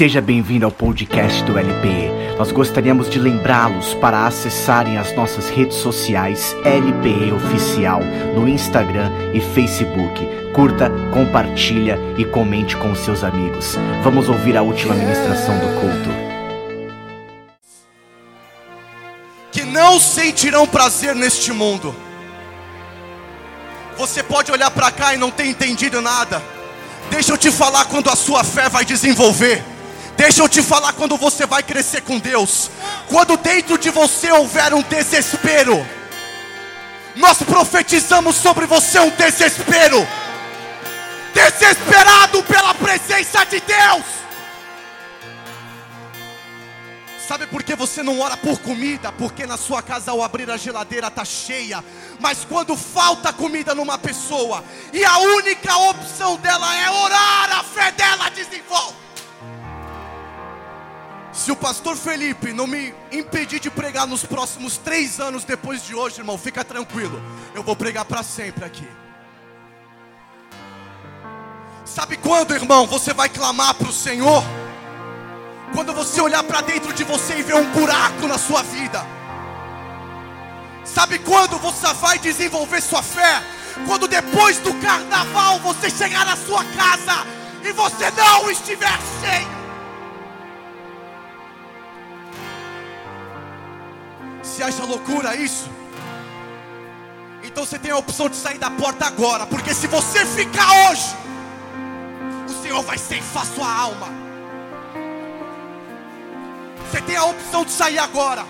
Seja bem-vindo ao podcast do LPE. Nós gostaríamos de lembrá-los para acessarem as nossas redes sociais LPE Oficial no Instagram e Facebook. Curta, compartilha e comente com seus amigos. Vamos ouvir a última ministração do culto. Que não sentirão prazer neste mundo. Você pode olhar para cá e não ter entendido nada. Deixa eu te falar quando a sua fé vai desenvolver. Deixa eu te falar quando você vai crescer com Deus. Quando dentro de você houver um desespero, nós profetizamos sobre você um desespero. Desesperado pela presença de Deus. Sabe por que você não ora por comida? Porque na sua casa ao abrir a geladeira está cheia. Mas quando falta comida numa pessoa e a única opção dela é orar, a fé dela desenvolve. Se o pastor Felipe não me impedir de pregar nos próximos três anos depois de hoje, irmão, fica tranquilo. Eu vou pregar para sempre aqui. Sabe quando, irmão, você vai clamar para o Senhor? Quando você olhar para dentro de você e ver um buraco na sua vida. Sabe quando você vai desenvolver sua fé? Quando depois do carnaval você chegar na sua casa e você não estiver cheio. Você acha loucura isso? Então você tem a opção de sair da porta agora, porque se você ficar hoje, o Senhor vai ceifar sua alma. Você tem a opção de sair agora.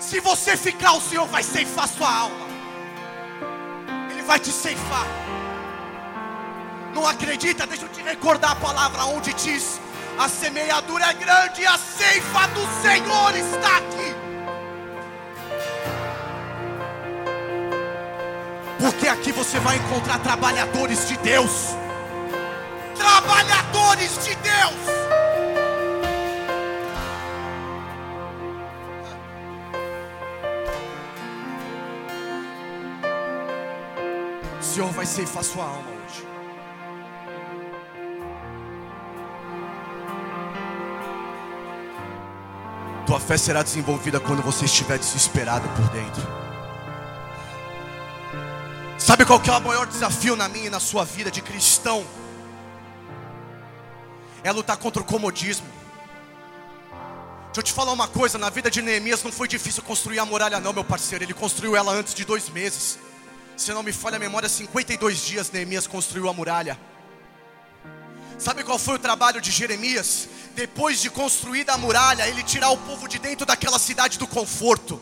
Se você ficar, o Senhor vai ceifar sua alma. Ele vai te ceifar. Não acredita? Deixa eu te recordar a palavra onde diz: a semeadura é grande e a ceifa do Senhor está aqui. Porque aqui você vai encontrar trabalhadores de Deus. Trabalhadores de Deus. O Senhor vai ceifar sua alma hoje. Tua fé será desenvolvida quando você estiver desesperado por dentro. Sabe qual que é o maior desafio na minha e na sua vida de cristão? É lutar contra o comodismo. Deixa eu te falar uma coisa: na vida de Neemias não foi difícil construir a muralha, não, meu parceiro. Ele construiu ela antes de dois meses. Se não me falha a memória, 52 dias Neemias construiu a muralha. Sabe qual foi o trabalho de Jeremias? Depois de construída a muralha, ele tirar o povo de dentro daquela cidade do conforto.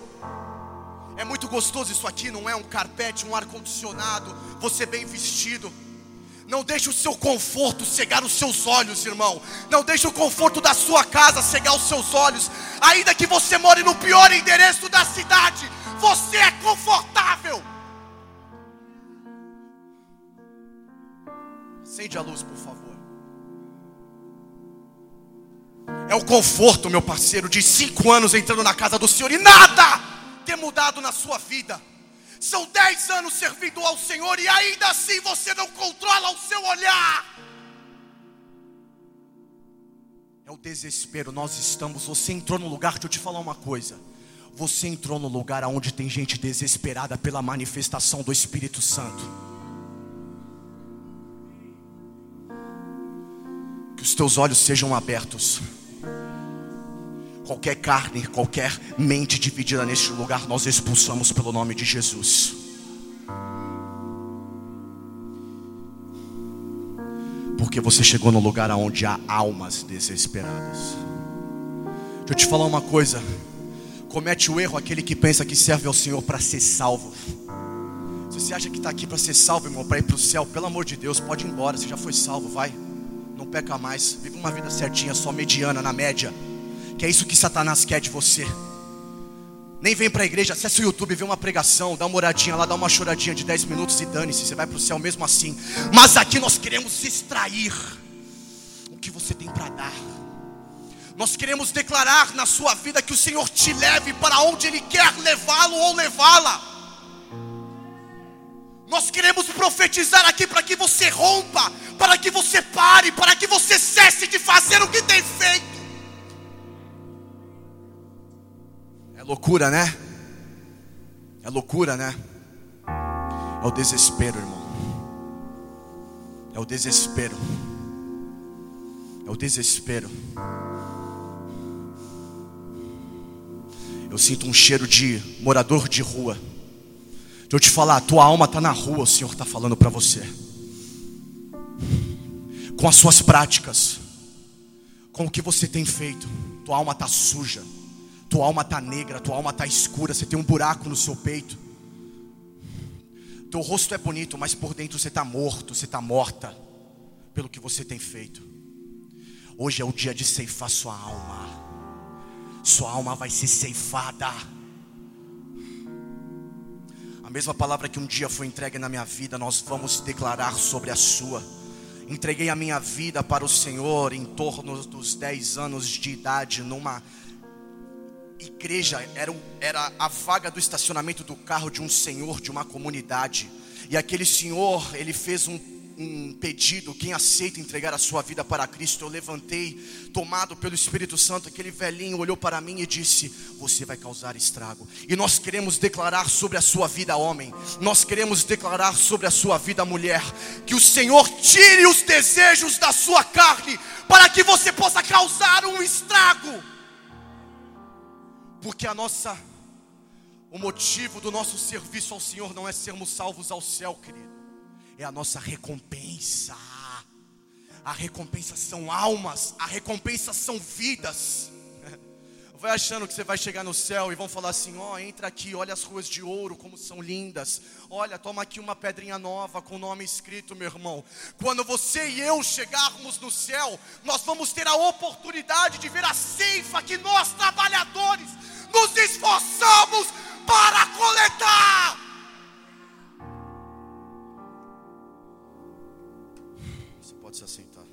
É muito gostoso isso aqui, não é um carpete, um ar-condicionado, você bem vestido. Não deixe o seu conforto cegar os seus olhos, irmão. Não deixe o conforto da sua casa cegar os seus olhos. Ainda que você more no pior endereço da cidade, você é confortável. Acende a luz, por favor. É o conforto, meu parceiro, de cinco anos entrando na casa do Senhor e nada ter mudado na sua vida. São dez anos servindo ao Senhor e ainda assim você não controla o seu olhar. É o desespero. Nós estamos. Você entrou no lugar. Deixa eu te falar uma coisa. Você entrou no lugar onde tem gente desesperada pela manifestação do Espírito Santo. Que os teus olhos sejam abertos qualquer carne, qualquer mente dividida neste lugar, nós expulsamos pelo nome de Jesus. Porque você chegou no lugar onde há almas desesperadas. Deixa eu te falar uma coisa. Comete o erro aquele que pensa que serve ao Senhor para ser salvo. Se você acha que está aqui para ser salvo, irmão, para ir para o céu, pelo amor de Deus, pode ir embora. Você já foi salvo, vai. Não peca mais. Vive uma vida certinha, só mediana, na média. Que é isso que Satanás quer de você. Nem vem para a igreja, acessa o YouTube, vê uma pregação, dá uma oradinha lá, dá uma choradinha de 10 minutos e dane-se, você vai para o céu mesmo assim. Mas aqui nós queremos extrair o que você tem para dar. Nós queremos declarar na sua vida que o Senhor te leve para onde Ele quer levá-lo ou levá-la. Nós queremos profetizar aqui para que você rompa, para que você pare, para que você cesse de fazer o que tem feito. É loucura, né? É loucura, né? É o desespero, irmão. É o desespero. É o desespero. Eu sinto um cheiro de morador de rua. Deixa eu te falar, tua alma está na rua, o Senhor está falando para você. Com as suas práticas, com o que você tem feito, tua alma está suja, tua alma está negra, tua alma está escura, você tem um buraco no seu peito. Teu rosto é bonito, mas por dentro você está morto, você está morta pelo que você tem feito. Hoje é o dia de ceifar sua alma. Sua alma vai ser ceifada. A mesma palavra que um dia foi entregue na minha vida, nós vamos declarar sobre a sua. Entreguei a minha vida para o Senhor em torno dos 10 anos de idade, numa igreja, era, era a vaga do estacionamento do carro de um senhor de uma comunidade. E aquele senhor, ele fez um um pedido, quem aceita entregar a sua vida para Cristo, eu levantei, tomado pelo Espírito Santo, aquele velhinho olhou para mim e disse: Você vai causar estrago. E nós queremos declarar sobre a sua vida, homem, nós queremos declarar sobre a sua vida, mulher, que o Senhor tire os desejos da sua carne, para que você possa causar um estrago, porque a nossa, o motivo do nosso serviço ao Senhor não é sermos salvos ao céu, querido é a nossa recompensa. A recompensa são almas, a recompensa são vidas. Vai achando que você vai chegar no céu e vão falar assim: ó, oh, entra aqui, olha as ruas de ouro como são lindas. Olha, toma aqui uma pedrinha nova com o nome escrito, meu irmão. Quando você e eu chegarmos no céu, nós vamos ter a oportunidade de ver a ceifa que nós trabalhadores nos esforçamos para coletar. Pode se assentar.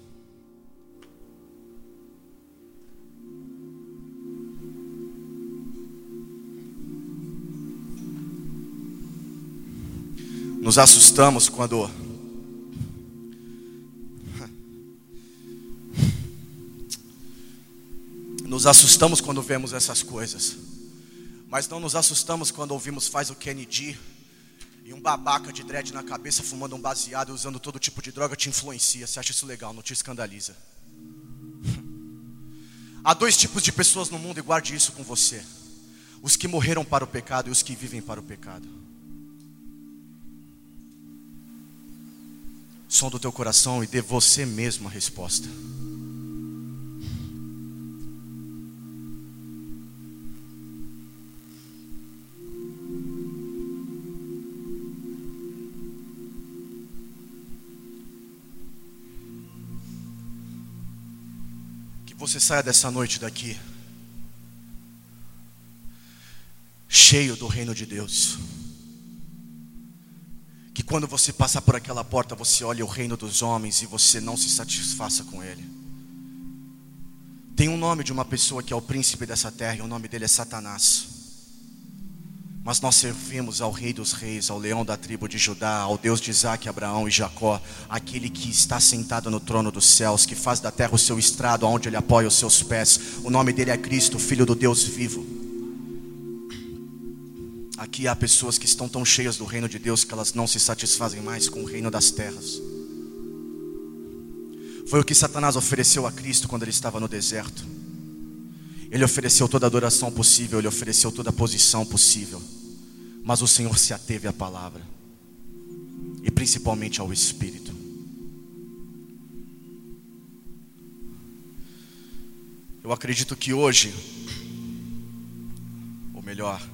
Nos assustamos quando Nos assustamos quando vemos essas coisas. Mas não nos assustamos quando ouvimos faz o Kennedy e um babaca de dread na cabeça, fumando um baseado, usando todo tipo de droga, te influencia. Você acha isso legal, não te escandaliza. Há dois tipos de pessoas no mundo, e guarde isso com você: os que morreram para o pecado e os que vivem para o pecado. Som do teu coração e dê você mesmo a resposta. Você saia dessa noite daqui cheio do reino de Deus. Que quando você passar por aquela porta, você olhe o reino dos homens e você não se satisfaça com ele. Tem um nome de uma pessoa que é o príncipe dessa terra, e o nome dele é Satanás. Mas nós servimos ao Rei dos Reis, ao leão da tribo de Judá, ao Deus de Isaac, Abraão e Jacó, aquele que está sentado no trono dos céus, que faz da terra o seu estrado, onde ele apoia os seus pés. O nome dele é Cristo, Filho do Deus vivo. Aqui há pessoas que estão tão cheias do reino de Deus que elas não se satisfazem mais com o reino das terras. Foi o que Satanás ofereceu a Cristo quando ele estava no deserto. Ele ofereceu toda a adoração possível, ele ofereceu toda a posição possível. Mas o Senhor se ateve à palavra, e principalmente ao Espírito. Eu acredito que hoje, ou melhor,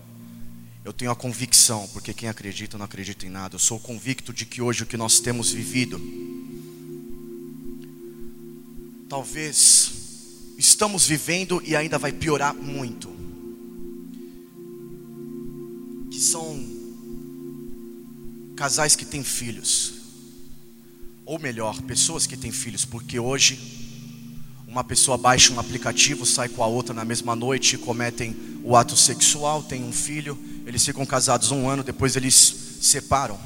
eu tenho a convicção, porque quem acredita não acredita em nada. Eu sou convicto de que hoje o que nós temos vivido, talvez estamos vivendo e ainda vai piorar muito. Que são casais que têm filhos, ou melhor, pessoas que têm filhos, porque hoje uma pessoa baixa um aplicativo, sai com a outra na mesma noite, cometem o ato sexual, tem um filho, eles ficam casados um ano, depois eles separam.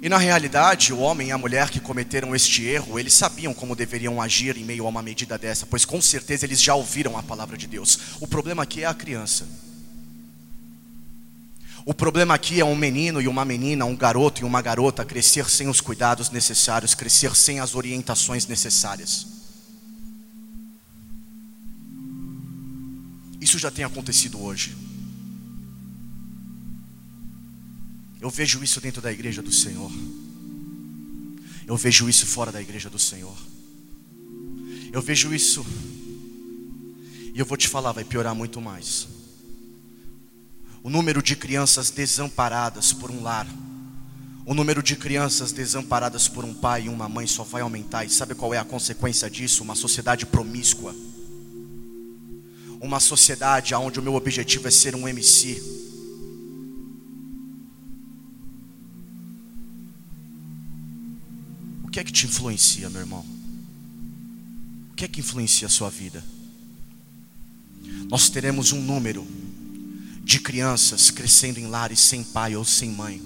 E na realidade, o homem e a mulher que cometeram este erro, eles sabiam como deveriam agir em meio a uma medida dessa, pois com certeza eles já ouviram a palavra de Deus. O problema aqui é a criança. O problema aqui é um menino e uma menina, um garoto e uma garota crescer sem os cuidados necessários, crescer sem as orientações necessárias. Isso já tem acontecido hoje. Eu vejo isso dentro da igreja do Senhor. Eu vejo isso fora da igreja do Senhor. Eu vejo isso. E eu vou te falar, vai piorar muito mais. O número de crianças desamparadas por um lar, o número de crianças desamparadas por um pai e uma mãe só vai aumentar. E sabe qual é a consequência disso? Uma sociedade promíscua. Uma sociedade onde o meu objetivo é ser um MC O que é que te influencia, meu irmão? O que é que influencia a sua vida? Nós teremos um número de crianças crescendo em lares sem pai ou sem mãe.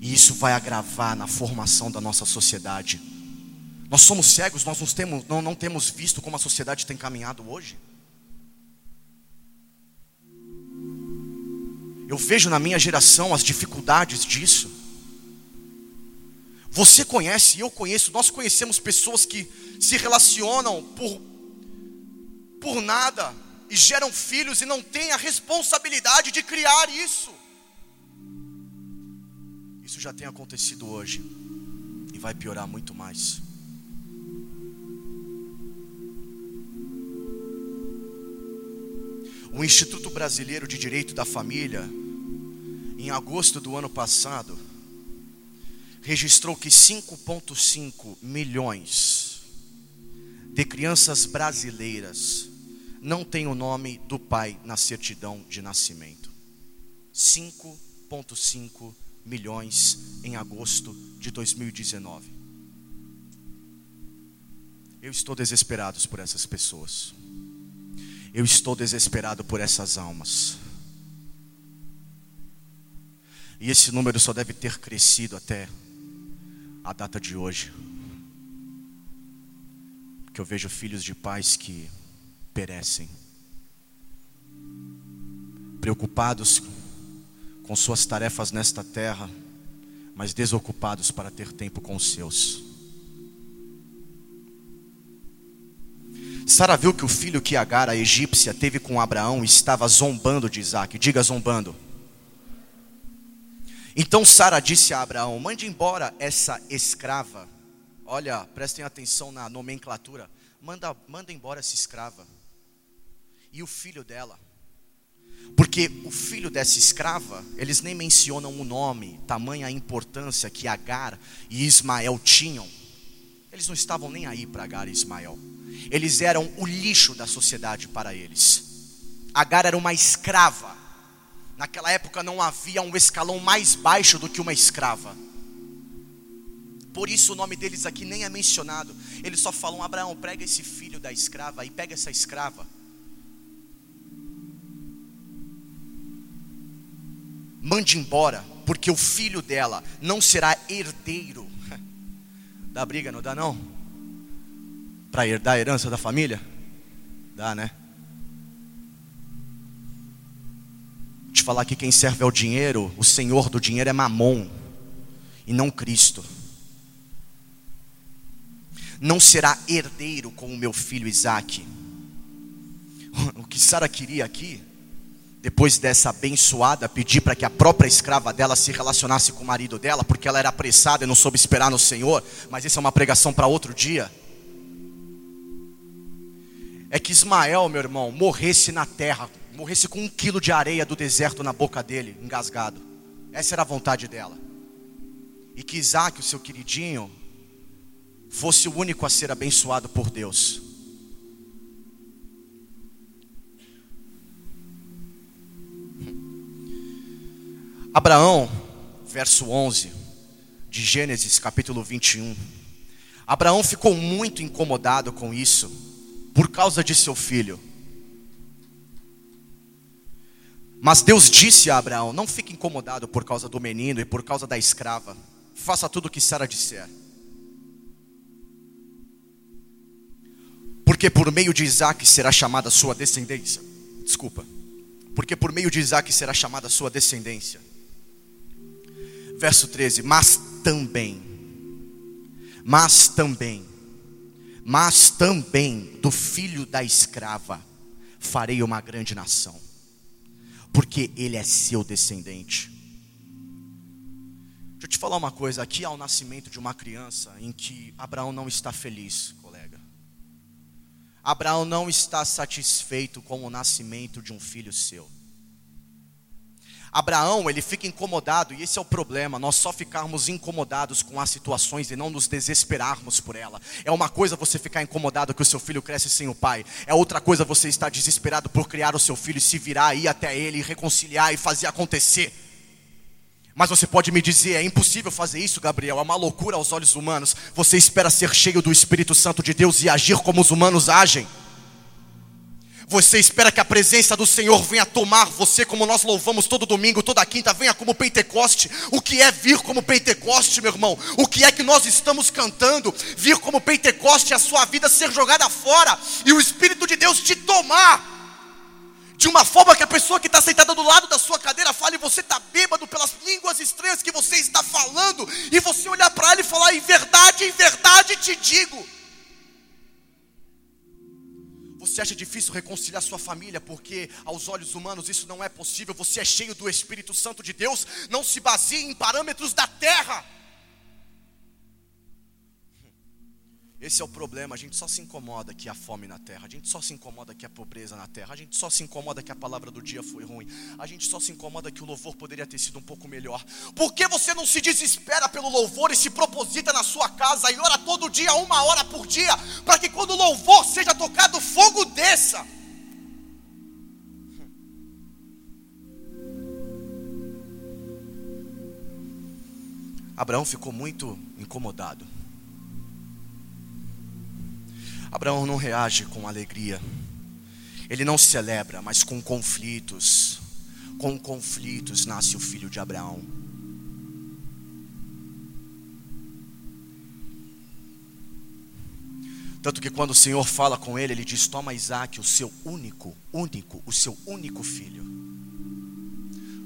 E isso vai agravar na formação da nossa sociedade. Nós somos cegos, nós não temos, não, não temos visto como a sociedade tem caminhado hoje. Eu vejo na minha geração as dificuldades disso. Você conhece, eu conheço, nós conhecemos pessoas que se relacionam por, por nada e geram filhos e não têm a responsabilidade de criar isso. Isso já tem acontecido hoje e vai piorar muito mais. O Instituto Brasileiro de Direito da Família, em agosto do ano passado, registrou que 5,5 milhões de crianças brasileiras não têm o nome do pai na certidão de nascimento. 5,5 milhões em agosto de 2019. Eu estou desesperado por essas pessoas. Eu estou desesperado por essas almas. E esse número só deve ter crescido até a data de hoje. Porque eu vejo filhos de pais que perecem, preocupados com suas tarefas nesta terra, mas desocupados para ter tempo com os seus. Sara viu que o filho que Agar, a egípcia, teve com Abraão estava zombando de Isaac. Diga zombando. Então Sara disse a Abraão: Mande embora essa escrava. Olha, prestem atenção na nomenclatura. Manda, manda embora essa escrava. E o filho dela. Porque o filho dessa escrava, eles nem mencionam o nome, tamanha a importância que Agar e Ismael tinham. Eles não estavam nem aí para Agar e Ismael. Eles eram o lixo da sociedade para eles. Agar era uma escrava Naquela época não havia um escalão mais baixo do que uma escrava. Por isso o nome deles aqui nem é mencionado. Eles só falam: Abraão, prega esse filho da escrava e pega essa escrava. Mande embora, porque o filho dela não será herdeiro. Dá briga, não dá não? Para herdar a herança da família? Dá, né? Te falar que quem serve ao dinheiro, o senhor do dinheiro é Mamon e não Cristo. Não será herdeiro como o meu filho Isaac. O que Sara queria aqui, depois dessa abençoada, pedir para que a própria escrava dela se relacionasse com o marido dela, porque ela era apressada e não soube esperar no Senhor, mas isso é uma pregação para outro dia. É que Ismael, meu irmão, morresse na terra morresse com um quilo de areia do deserto na boca dele, engasgado. Essa era a vontade dela. E que Isaac, o seu queridinho, fosse o único a ser abençoado por Deus. Abraão, verso 11 de Gênesis, capítulo 21. Abraão ficou muito incomodado com isso, por causa de seu filho. Mas Deus disse a Abraão: Não fique incomodado por causa do menino e por causa da escrava. Faça tudo o que Sara disser. Porque por meio de Isaac será chamada sua descendência. Desculpa. Porque por meio de Isaac será chamada sua descendência. Verso 13: Mas também, mas também, mas também do filho da escrava farei uma grande nação porque ele é seu descendente. Deixa eu te falar uma coisa: aqui há o nascimento de uma criança em que Abraão não está feliz, colega. Abraão não está satisfeito com o nascimento de um filho seu. Abraão, ele fica incomodado, e esse é o problema, nós só ficarmos incomodados com as situações e não nos desesperarmos por ela. É uma coisa você ficar incomodado que o seu filho cresce sem o pai, é outra coisa você estar desesperado por criar o seu filho e se virar, ir até ele, reconciliar e fazer acontecer. Mas você pode me dizer, é impossível fazer isso, Gabriel, é uma loucura aos olhos humanos. Você espera ser cheio do Espírito Santo de Deus e agir como os humanos agem. Você espera que a presença do Senhor venha tomar você, como nós louvamos todo domingo, toda quinta, venha como Pentecoste. O que é vir como Pentecoste, meu irmão? O que é que nós estamos cantando? Vir como Pentecoste, a sua vida ser jogada fora e o Espírito de Deus te tomar. De uma forma que a pessoa que está sentada do lado da sua cadeira fale, você está bêbado pelas línguas estranhas que você está falando, e você olhar para ela e falar, em verdade, em verdade te digo. Você acha difícil reconciliar sua família porque aos olhos humanos isso não é possível? Você é cheio do Espírito Santo de Deus? Não se baseie em parâmetros da terra. Esse é o problema, a gente só se incomoda que há fome na terra, a gente só se incomoda que há pobreza na terra, a gente só se incomoda que a palavra do dia foi ruim, a gente só se incomoda que o louvor poderia ter sido um pouco melhor. Por que você não se desespera pelo louvor e se proposita na sua casa e ora todo dia, uma hora por dia, para que quando o louvor seja tocado, fogo desça? Abraão ficou muito incomodado. Abraão não reage com alegria. Ele não celebra, mas com conflitos. Com conflitos nasce o filho de Abraão. Tanto que quando o Senhor fala com ele, ele diz: Toma Isaac, o seu único, único, o seu único filho.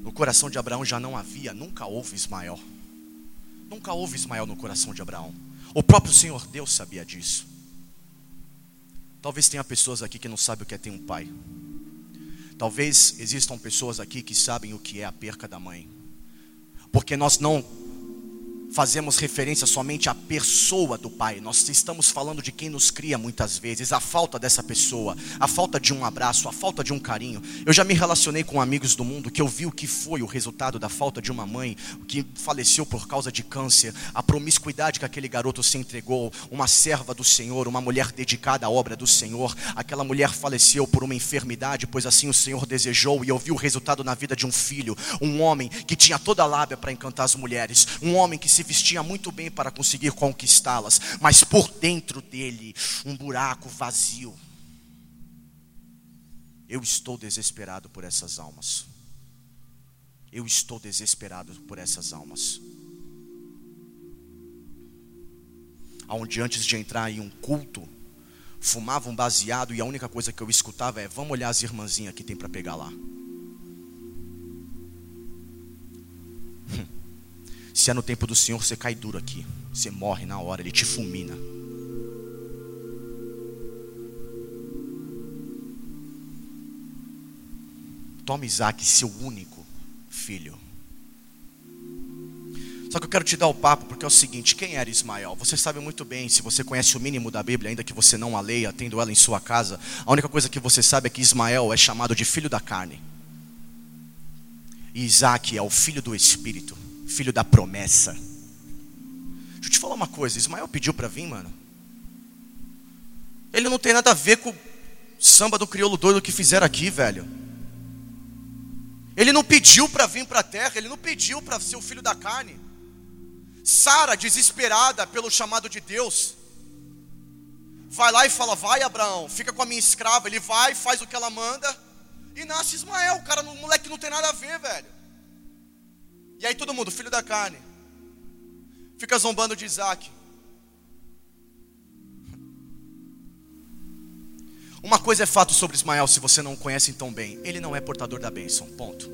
No coração de Abraão já não havia, nunca houve Ismael. Nunca houve Ismael no coração de Abraão. O próprio Senhor Deus sabia disso. Talvez tenha pessoas aqui que não sabem o que é ter um pai. Talvez existam pessoas aqui que sabem o que é a perca da mãe. Porque nós não fazemos referência somente à pessoa do pai, nós estamos falando de quem nos cria muitas vezes, a falta dessa pessoa, a falta de um abraço, a falta de um carinho. Eu já me relacionei com amigos do mundo que eu vi o que foi o resultado da falta de uma mãe que faleceu por causa de câncer, a promiscuidade que aquele garoto se entregou, uma serva do Senhor, uma mulher dedicada à obra do Senhor. Aquela mulher faleceu por uma enfermidade, pois assim o Senhor desejou, e eu vi o resultado na vida de um filho, um homem que tinha toda a lábia para encantar as mulheres, um homem que se vestia muito bem para conseguir conquistá-las, mas por dentro dele um buraco vazio. Eu estou desesperado por essas almas. Eu estou desesperado por essas almas. Onde antes de entrar em um culto, fumava um baseado e a única coisa que eu escutava é: vamos olhar as irmãzinhas que tem para pegar lá. Se é no tempo do Senhor, você cai duro aqui. Você morre na hora, Ele te fulmina. Toma Isaac, seu único filho. Só que eu quero te dar o papo porque é o seguinte: quem era Ismael? Você sabe muito bem, se você conhece o mínimo da Bíblia, ainda que você não a leia, tendo ela em sua casa, a única coisa que você sabe é que Ismael é chamado de filho da carne. E Isaac é o filho do Espírito filho da promessa. Deixa eu te falar uma coisa: Ismael pediu para vir, mano. Ele não tem nada a ver com o samba do crioulo doido que fizeram aqui, velho. Ele não pediu para vir para a terra, ele não pediu para ser o filho da carne. Sara, desesperada pelo chamado de Deus, vai lá e fala: Vai, Abraão, fica com a minha escrava. Ele vai, faz o que ela manda. E nasce Ismael, o cara, o moleque não tem nada a ver, velho. E aí todo mundo, filho da carne, fica zombando de Isaac. Uma coisa é fato sobre Ismael, se você não o conhece tão bem: ele não é portador da bênção. Ponto.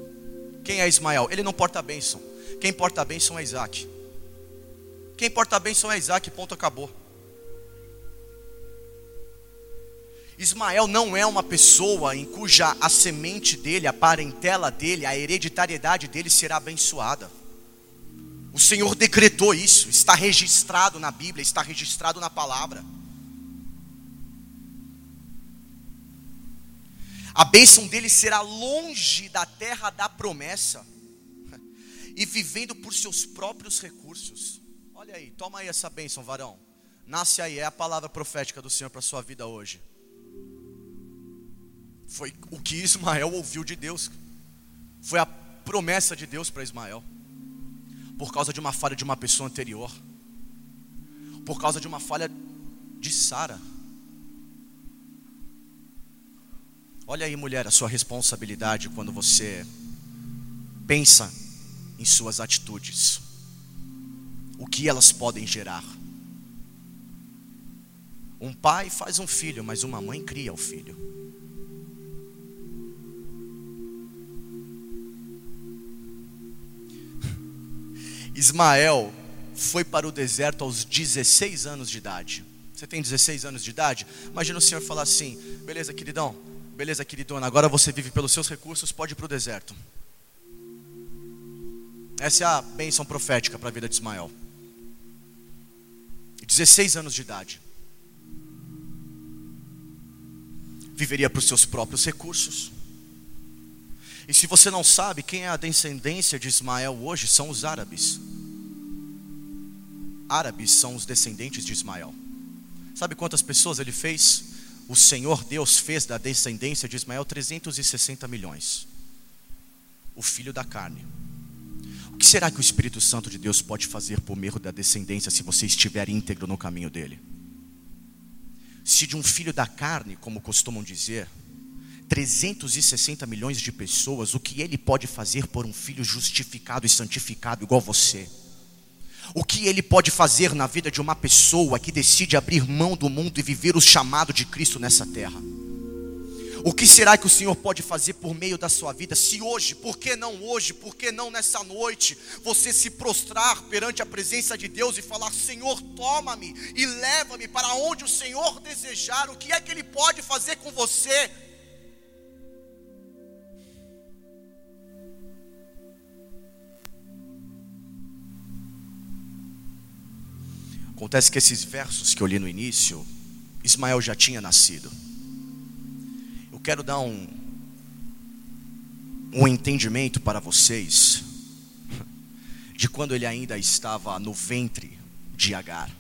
Quem é Ismael? Ele não porta a bênção. Quem porta a bênção é Isaac. Quem porta a bênção é Isaac, ponto, acabou. Ismael não é uma pessoa em cuja a semente dele, a parentela dele, a hereditariedade dele será abençoada. O Senhor decretou isso, está registrado na Bíblia, está registrado na palavra. A bênção dele será longe da terra da promessa e vivendo por seus próprios recursos. Olha aí, toma aí essa bênção, varão. Nasce aí, é a palavra profética do Senhor para a sua vida hoje. Foi o que Ismael ouviu de Deus. Foi a promessa de Deus para Ismael. Por causa de uma falha de uma pessoa anterior. Por causa de uma falha de Sara. Olha aí, mulher, a sua responsabilidade quando você pensa em suas atitudes. O que elas podem gerar? Um pai faz um filho, mas uma mãe cria o filho. Ismael foi para o deserto aos 16 anos de idade. Você tem 16 anos de idade? Imagina o Senhor falar assim: beleza, queridão, beleza, queridona, agora você vive pelos seus recursos, pode ir para o deserto. Essa é a bênção profética para a vida de Ismael. 16 anos de idade. Viveria para os seus próprios recursos. E se você não sabe quem é a descendência de Ismael hoje, são os árabes. Árabes são os descendentes de Ismael. Sabe quantas pessoas ele fez? O Senhor Deus fez da descendência de Ismael 360 milhões. O filho da carne. O que será que o Espírito Santo de Deus pode fazer por meio da descendência se você estiver íntegro no caminho dele? Se de um filho da carne, como costumam dizer, 360 milhões de pessoas, o que ele pode fazer por um filho justificado e santificado igual você? O que ele pode fazer na vida de uma pessoa que decide abrir mão do mundo e viver o chamado de Cristo nessa terra? O que será que o Senhor pode fazer por meio da sua vida? Se hoje, por que não hoje, por que não nessa noite, você se prostrar perante a presença de Deus e falar: Senhor, toma-me e leva-me para onde o Senhor desejar, o que é que Ele pode fazer com você? Acontece que esses versos que eu li no início, Ismael já tinha nascido quero dar um, um entendimento para vocês de quando ele ainda estava no ventre de Agar.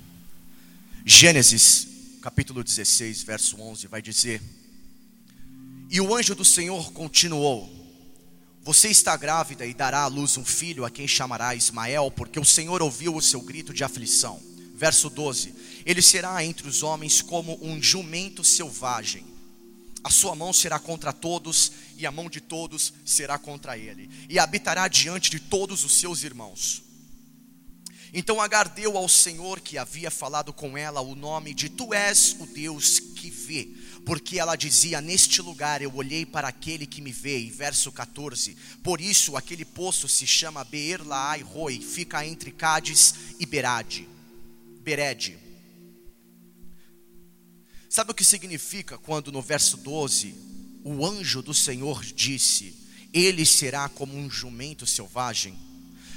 Gênesis capítulo 16, verso 11 vai dizer: E o anjo do Senhor continuou: Você está grávida e dará à luz um filho a quem chamará Ismael, porque o Senhor ouviu o seu grito de aflição. Verso 12: Ele será entre os homens como um jumento selvagem a sua mão será contra todos, e a mão de todos será contra ele, e habitará diante de todos os seus irmãos. Então Agar deu ao Senhor que havia falado com ela o nome de Tu és o Deus que vê, porque ela dizia: Neste lugar eu olhei para aquele que me vê. Verso 14: Por isso aquele poço se chama Beer Laai Roi, fica entre Cádiz e Berade. Berede. Sabe o que significa quando no verso 12 o anjo do Senhor disse: Ele será como um jumento selvagem?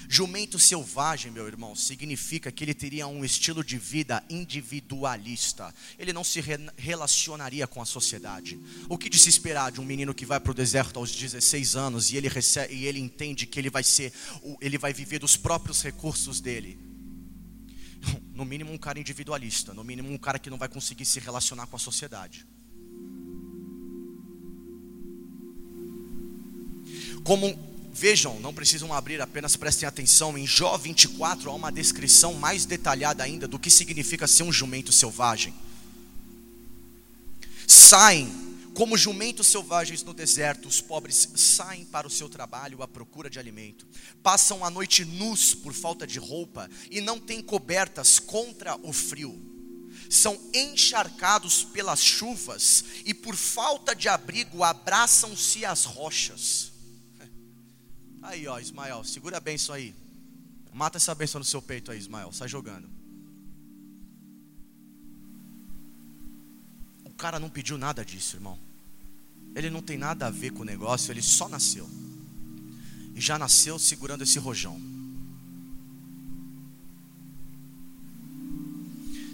Jumento selvagem, meu irmão, significa que ele teria um estilo de vida individualista. Ele não se re relacionaria com a sociedade. O que de se esperar de um menino que vai para o deserto aos 16 anos e ele recebe, e ele entende que ele vai ser, ele vai viver dos próprios recursos dele? No mínimo um cara individualista, no mínimo um cara que não vai conseguir se relacionar com a sociedade. Como vejam, não precisam abrir, apenas prestem atenção, em Jó 24 há uma descrição mais detalhada ainda do que significa ser um jumento selvagem. Saem Como jumentos selvagens no deserto, os pobres saem para o seu trabalho à procura de alimento. Passam a noite nus por falta de roupa e não têm cobertas contra o frio. São encharcados pelas chuvas e por falta de abrigo abraçam-se às rochas. Aí, ó, Ismael, segura bem isso aí. Mata essa bênção no seu peito aí, Ismael. Sai jogando. O cara não pediu nada disso, irmão. Ele não tem nada a ver com o negócio, ele só nasceu. E já nasceu segurando esse rojão.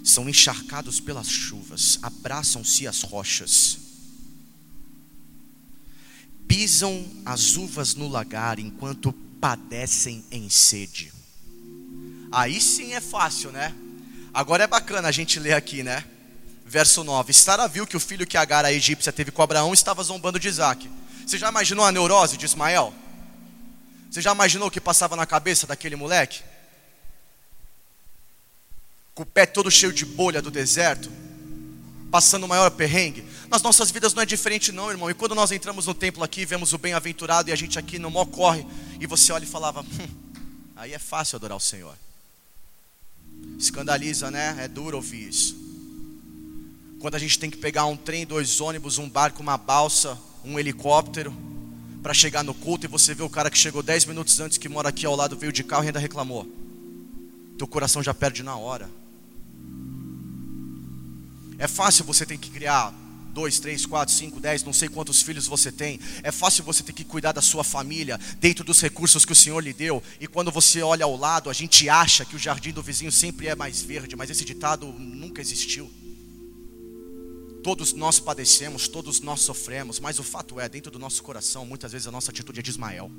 São encharcados pelas chuvas, abraçam-se às rochas pisam as uvas no lagar enquanto padecem em sede. Aí sim é fácil, né? Agora é bacana a gente ler aqui, né? Verso 9: Sara viu que o filho que Agar, a egípcia, teve com Abraão estava zombando de Isaac. Você já imaginou a neurose de Ismael? Você já imaginou o que passava na cabeça daquele moleque? Com o pé todo cheio de bolha do deserto, passando o maior perrengue. Nas nossas vidas não é diferente, não, irmão. E quando nós entramos no templo aqui, vemos o bem-aventurado e a gente aqui no mó corre, e você olha e falava: hum, aí é fácil adorar o Senhor. Escandaliza, né? É duro ouvir isso. Quando a gente tem que pegar um trem, dois ônibus, um barco, uma balsa, um helicóptero, para chegar no culto e você vê o cara que chegou dez minutos antes, que mora aqui ao lado, veio de carro e ainda reclamou. Teu coração já perde na hora. É fácil você ter que criar dois, três, quatro, cinco, dez, não sei quantos filhos você tem. É fácil você ter que cuidar da sua família dentro dos recursos que o Senhor lhe deu. E quando você olha ao lado, a gente acha que o jardim do vizinho sempre é mais verde, mas esse ditado nunca existiu. Todos nós padecemos, todos nós sofremos, mas o fato é, dentro do nosso coração, muitas vezes a nossa atitude é de Ismael.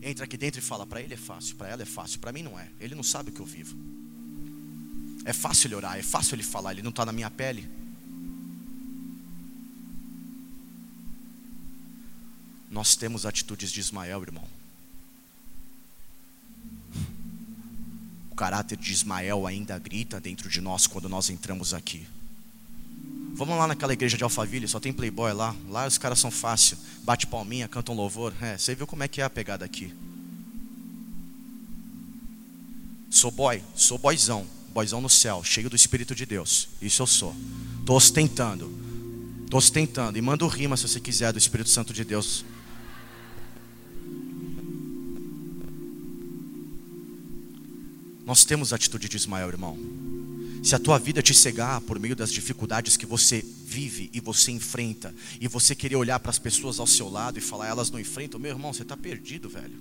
Entra aqui dentro e fala: para ele é fácil, para ela é fácil, para mim não é. Ele não sabe o que eu vivo. É fácil ele orar, é fácil ele falar, ele não está na minha pele. Nós temos atitudes de Ismael, irmão. O caráter de Ismael ainda grita dentro de nós quando nós entramos aqui. Vamos lá naquela igreja de Alphaville, só tem playboy lá. Lá os caras são fácil, bate palminha, cantam louvor. É, você viu como é que é a pegada aqui. Sou boy, sou boyzão, boyzão no céu, cheio do Espírito de Deus. Isso eu sou. Estou ostentando. Estou ostentando. E manda o rima se você quiser do Espírito Santo de Deus. Nós temos a atitude de Ismael, irmão. Se a tua vida te cegar por meio das dificuldades que você vive e você enfrenta, e você querer olhar para as pessoas ao seu lado e falar, elas não enfrentam, meu irmão, você está perdido, velho.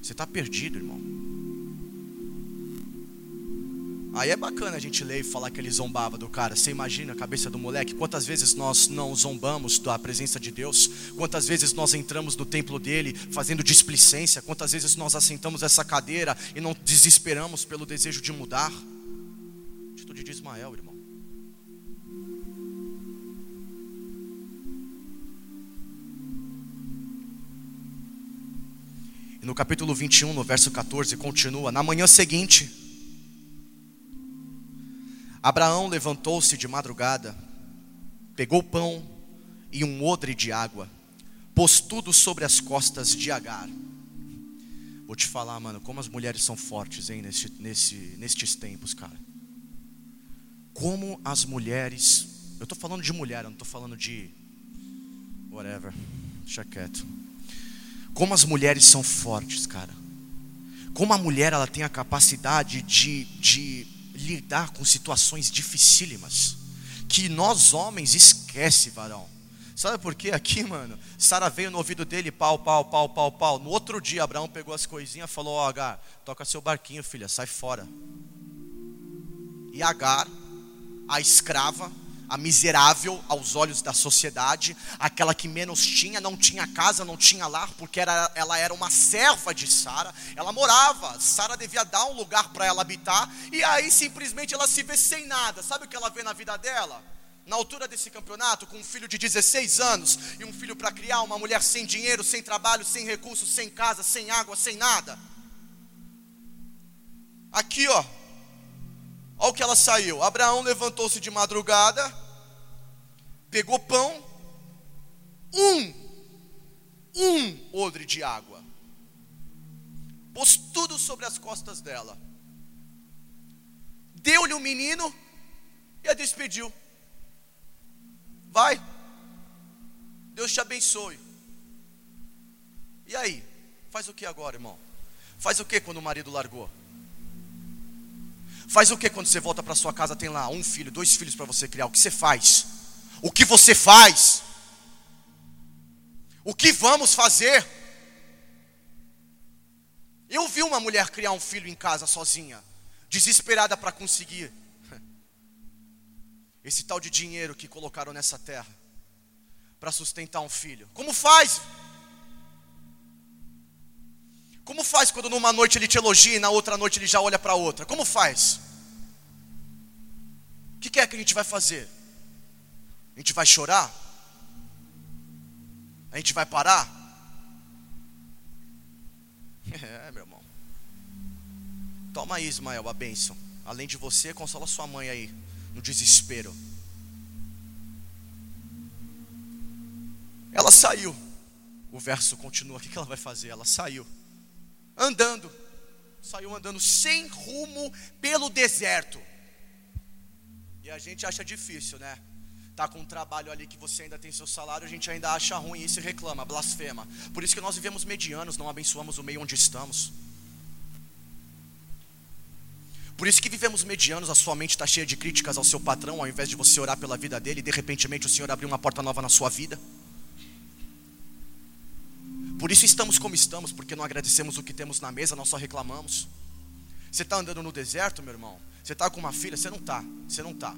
Você está perdido, irmão. Aí é bacana a gente ler e falar que ele zombava do cara. Você imagina a cabeça do moleque? Quantas vezes nós não zombamos da presença de Deus? Quantas vezes nós entramos no templo dele fazendo displicência? Quantas vezes nós assentamos essa cadeira e não desesperamos pelo desejo de mudar? Atitude de Ismael, irmão. E no capítulo 21, no verso 14, continua: Na manhã seguinte Abraão levantou-se de madrugada, pegou pão e um odre de água, pôs tudo sobre as costas de Agar. Vou te falar, mano, como as mulheres são fortes, hein, nesse, nesse, nestes tempos, cara. Como as mulheres, eu estou falando de mulher, eu não estou falando de whatever, deixa quieto. Como as mulheres são fortes, cara. Como a mulher ela tem a capacidade de, de lidar com situações dificílimas que nós homens esquece, varão. Sabe por quê? Aqui, mano, Sara veio no ouvido dele, pau, pau, pau, pau, pau. No outro dia, Abraão pegou as coisinhas e falou: Ó, oh, Agar, toca seu barquinho, filha, sai fora. E Agar, a escrava, a miserável aos olhos da sociedade, aquela que menos tinha, não tinha casa, não tinha lar, porque era, ela era uma serva de Sara, ela morava, Sara devia dar um lugar para ela habitar, e aí simplesmente ela se vê sem nada. Sabe o que ela vê na vida dela? Na altura desse campeonato, com um filho de 16 anos e um filho para criar, uma mulher sem dinheiro, sem trabalho, sem recursos, sem casa, sem água, sem nada. Aqui, ó, Olha o que ela saiu. Abraão levantou-se de madrugada, pegou pão, um, um odre de água, pôs tudo sobre as costas dela, deu-lhe o um menino e a despediu. Vai, Deus te abençoe. E aí, faz o que agora, irmão? Faz o que quando o marido largou? Faz o que quando você volta para sua casa, tem lá um filho, dois filhos para você criar? O que você faz? O que você faz? O que vamos fazer? Eu vi uma mulher criar um filho em casa sozinha, desesperada para conseguir esse tal de dinheiro que colocaram nessa terra para sustentar um filho. Como faz? Como faz quando numa noite ele te elogia e na outra noite ele já olha para outra? Como faz? O que é que a gente vai fazer? A gente vai chorar? A gente vai parar? É, meu irmão. Toma aí, Ismael, a bênção. Além de você, consola sua mãe aí, no desespero. Ela saiu. O verso continua. O que ela vai fazer? Ela saiu. Andando. Saiu andando sem rumo pelo deserto. E a gente acha difícil, né? Tá com um trabalho ali que você ainda tem seu salário, a gente ainda acha ruim e se reclama, blasfema. Por isso que nós vivemos medianos, não abençoamos o meio onde estamos. Por isso que vivemos medianos, a sua mente está cheia de críticas ao seu patrão, ao invés de você orar pela vida dele, e de repente o Senhor abriu uma porta nova na sua vida. Por isso estamos como estamos, porque não agradecemos o que temos na mesa, nós só reclamamos. Você está andando no deserto, meu irmão? Você está com uma filha? Você não está. Você não está.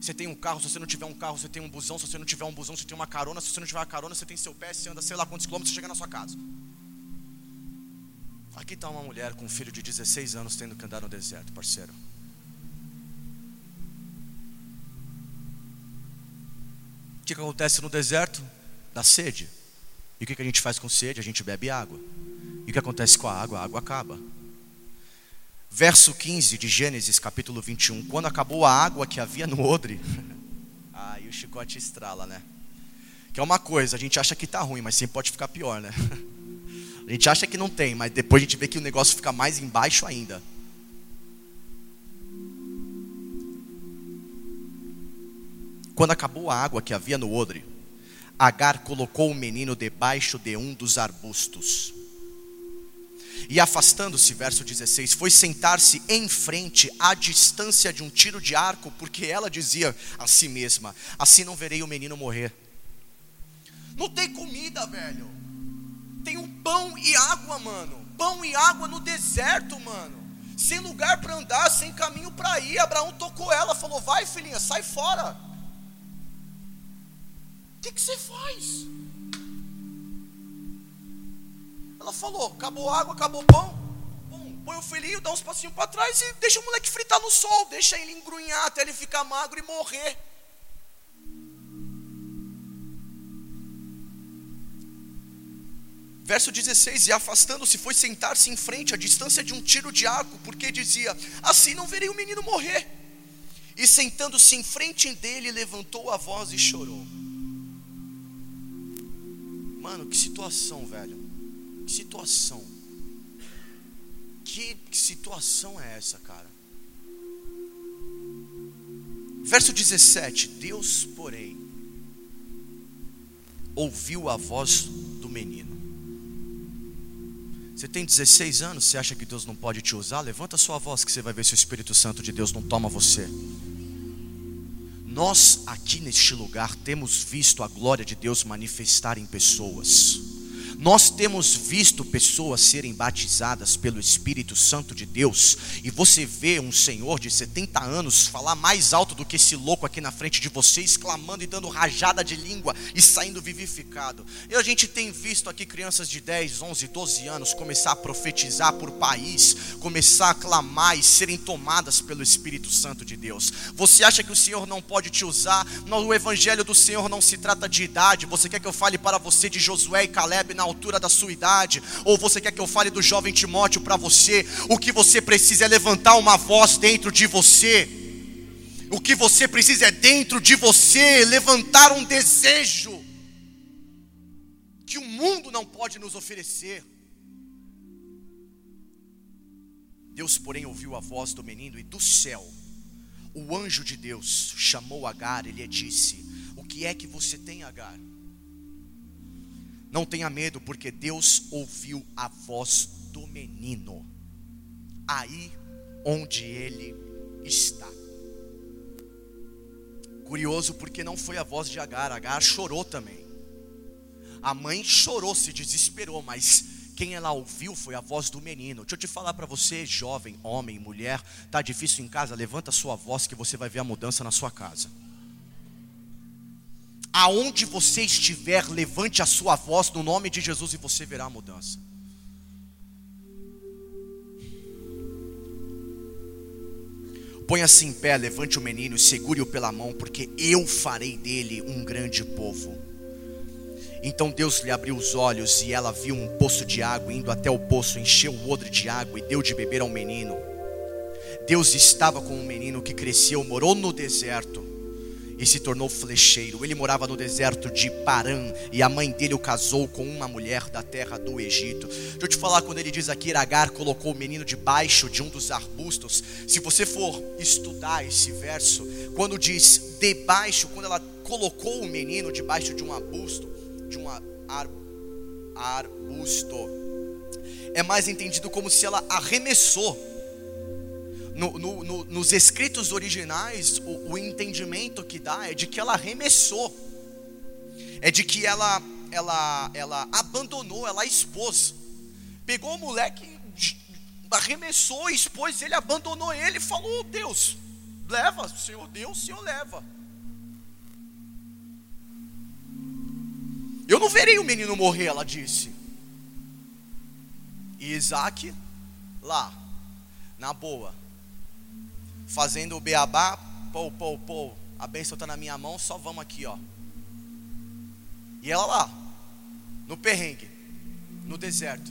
Você tem um carro, se você não tiver um carro, você tem um busão, se você não tiver um busão, você tem uma carona, se você não tiver uma carona, você tem seu pé, você anda sei lá quantos quilômetros, você chega na sua casa. Aqui está uma mulher com um filho de 16 anos tendo que andar no deserto, parceiro. O que, acontece no deserto? Dá sede. E o que, a gente faz com sede? A gente bebe água. E o que acontece com a água? A água acaba. Verso 15 de Gênesis, capítulo 21. Quando acabou a água que havia no odre. Aí o chicote estrala, né? Que é uma coisa, a gente acha que está ruim, mas sempre pode ficar pior, né? A gente acha que não tem, mas depois a gente vê que o negócio fica mais embaixo ainda. Quando acabou a água que havia no odre, Agar colocou o menino debaixo de um dos arbustos. E afastando-se, verso 16, foi sentar-se em frente, à distância de um tiro de arco, porque ela dizia a si mesma: Assim não verei o menino morrer. Não tem comida, velho. Tem um pão e água, mano. Pão e água no deserto, mano. Sem lugar para andar, sem caminho para ir. Abraão tocou ela, falou: Vai, filhinha, sai fora que, que você faz? Ela falou: acabou água, acabou pão. Bom, põe o filhinho, dá uns passinhos para trás e deixa o moleque fritar no sol, deixa ele engrunhar até ele ficar magro e morrer. Verso 16: E afastando-se, foi sentar-se em frente, à distância de um tiro de arco, porque dizia: Assim não verei o menino morrer. E sentando-se em frente dele, levantou a voz e chorou. Mano, que situação, velho. Que situação. Que, situação é essa, cara? Verso 17: Deus, porém, ouviu a voz do menino. Você tem 16 anos, você acha que Deus não pode te usar? Levanta sua voz que você vai ver se o Espírito Santo de Deus não toma você. Nós aqui neste lugar temos visto a glória de Deus manifestar em pessoas. Nós temos visto pessoas serem batizadas pelo Espírito Santo de Deus, e você vê um senhor de 70 anos falar mais alto do que esse louco aqui na frente de você, exclamando e dando rajada de língua e saindo vivificado. E a gente tem visto aqui crianças de 10, 11, 12 anos começar a profetizar por país, começar a clamar e serem tomadas pelo Espírito Santo de Deus. Você acha que o Senhor não pode te usar? No evangelho do Senhor não se trata de idade. Você quer que eu fale para você de Josué e Caleb na altura da sua idade, ou você quer que eu fale do jovem Timóteo para você, o que você precisa é levantar uma voz dentro de você. O que você precisa é dentro de você levantar um desejo que o mundo não pode nos oferecer. Deus, porém, ouviu a voz do menino e do céu, o anjo de Deus chamou Agar e lhe disse: O que é que você tem, Agar? Não tenha medo, porque Deus ouviu a voz do menino, aí onde ele está. Curioso porque não foi a voz de Agar, Agar chorou também. A mãe chorou, se desesperou, mas quem ela ouviu foi a voz do menino. Deixa eu te falar para você, jovem, homem, mulher, tá difícil em casa, levanta sua voz que você vai ver a mudança na sua casa. Aonde você estiver, levante a sua voz no nome de Jesus e você verá a mudança. Ponha-se em pé, levante o menino e segure-o pela mão, porque eu farei dele um grande povo. Então Deus lhe abriu os olhos e ela viu um poço de água, indo até o poço, encheu um odre de água e deu de beber ao menino. Deus estava com um menino que cresceu, morou no deserto e se tornou flecheiro. Ele morava no deserto de Parã e a mãe dele o casou com uma mulher da terra do Egito. Deixa eu te falar, quando ele diz aqui, Agar colocou o menino debaixo de um dos arbustos. Se você for estudar esse verso, quando diz debaixo, quando ela colocou o menino debaixo de um arbusto, de um ar, arbusto, é mais entendido como se ela arremessou no, no, no, nos escritos originais, o, o, entendimento que dá é de que ela arremessou, é de que ela, ela, ela abandonou, ela expôs, pegou o moleque, arremessou, expôs ele, abandonou ele, falou: Deus, leva, Senhor Deus, Senhor leva. Eu não verei o menino morrer, ela disse. E Isaac, lá, na boa, fazendo o beabá, pô, pô, pô, a bênção está na minha mão, só vamos aqui, ó. E ela lá, no perrengue, no deserto,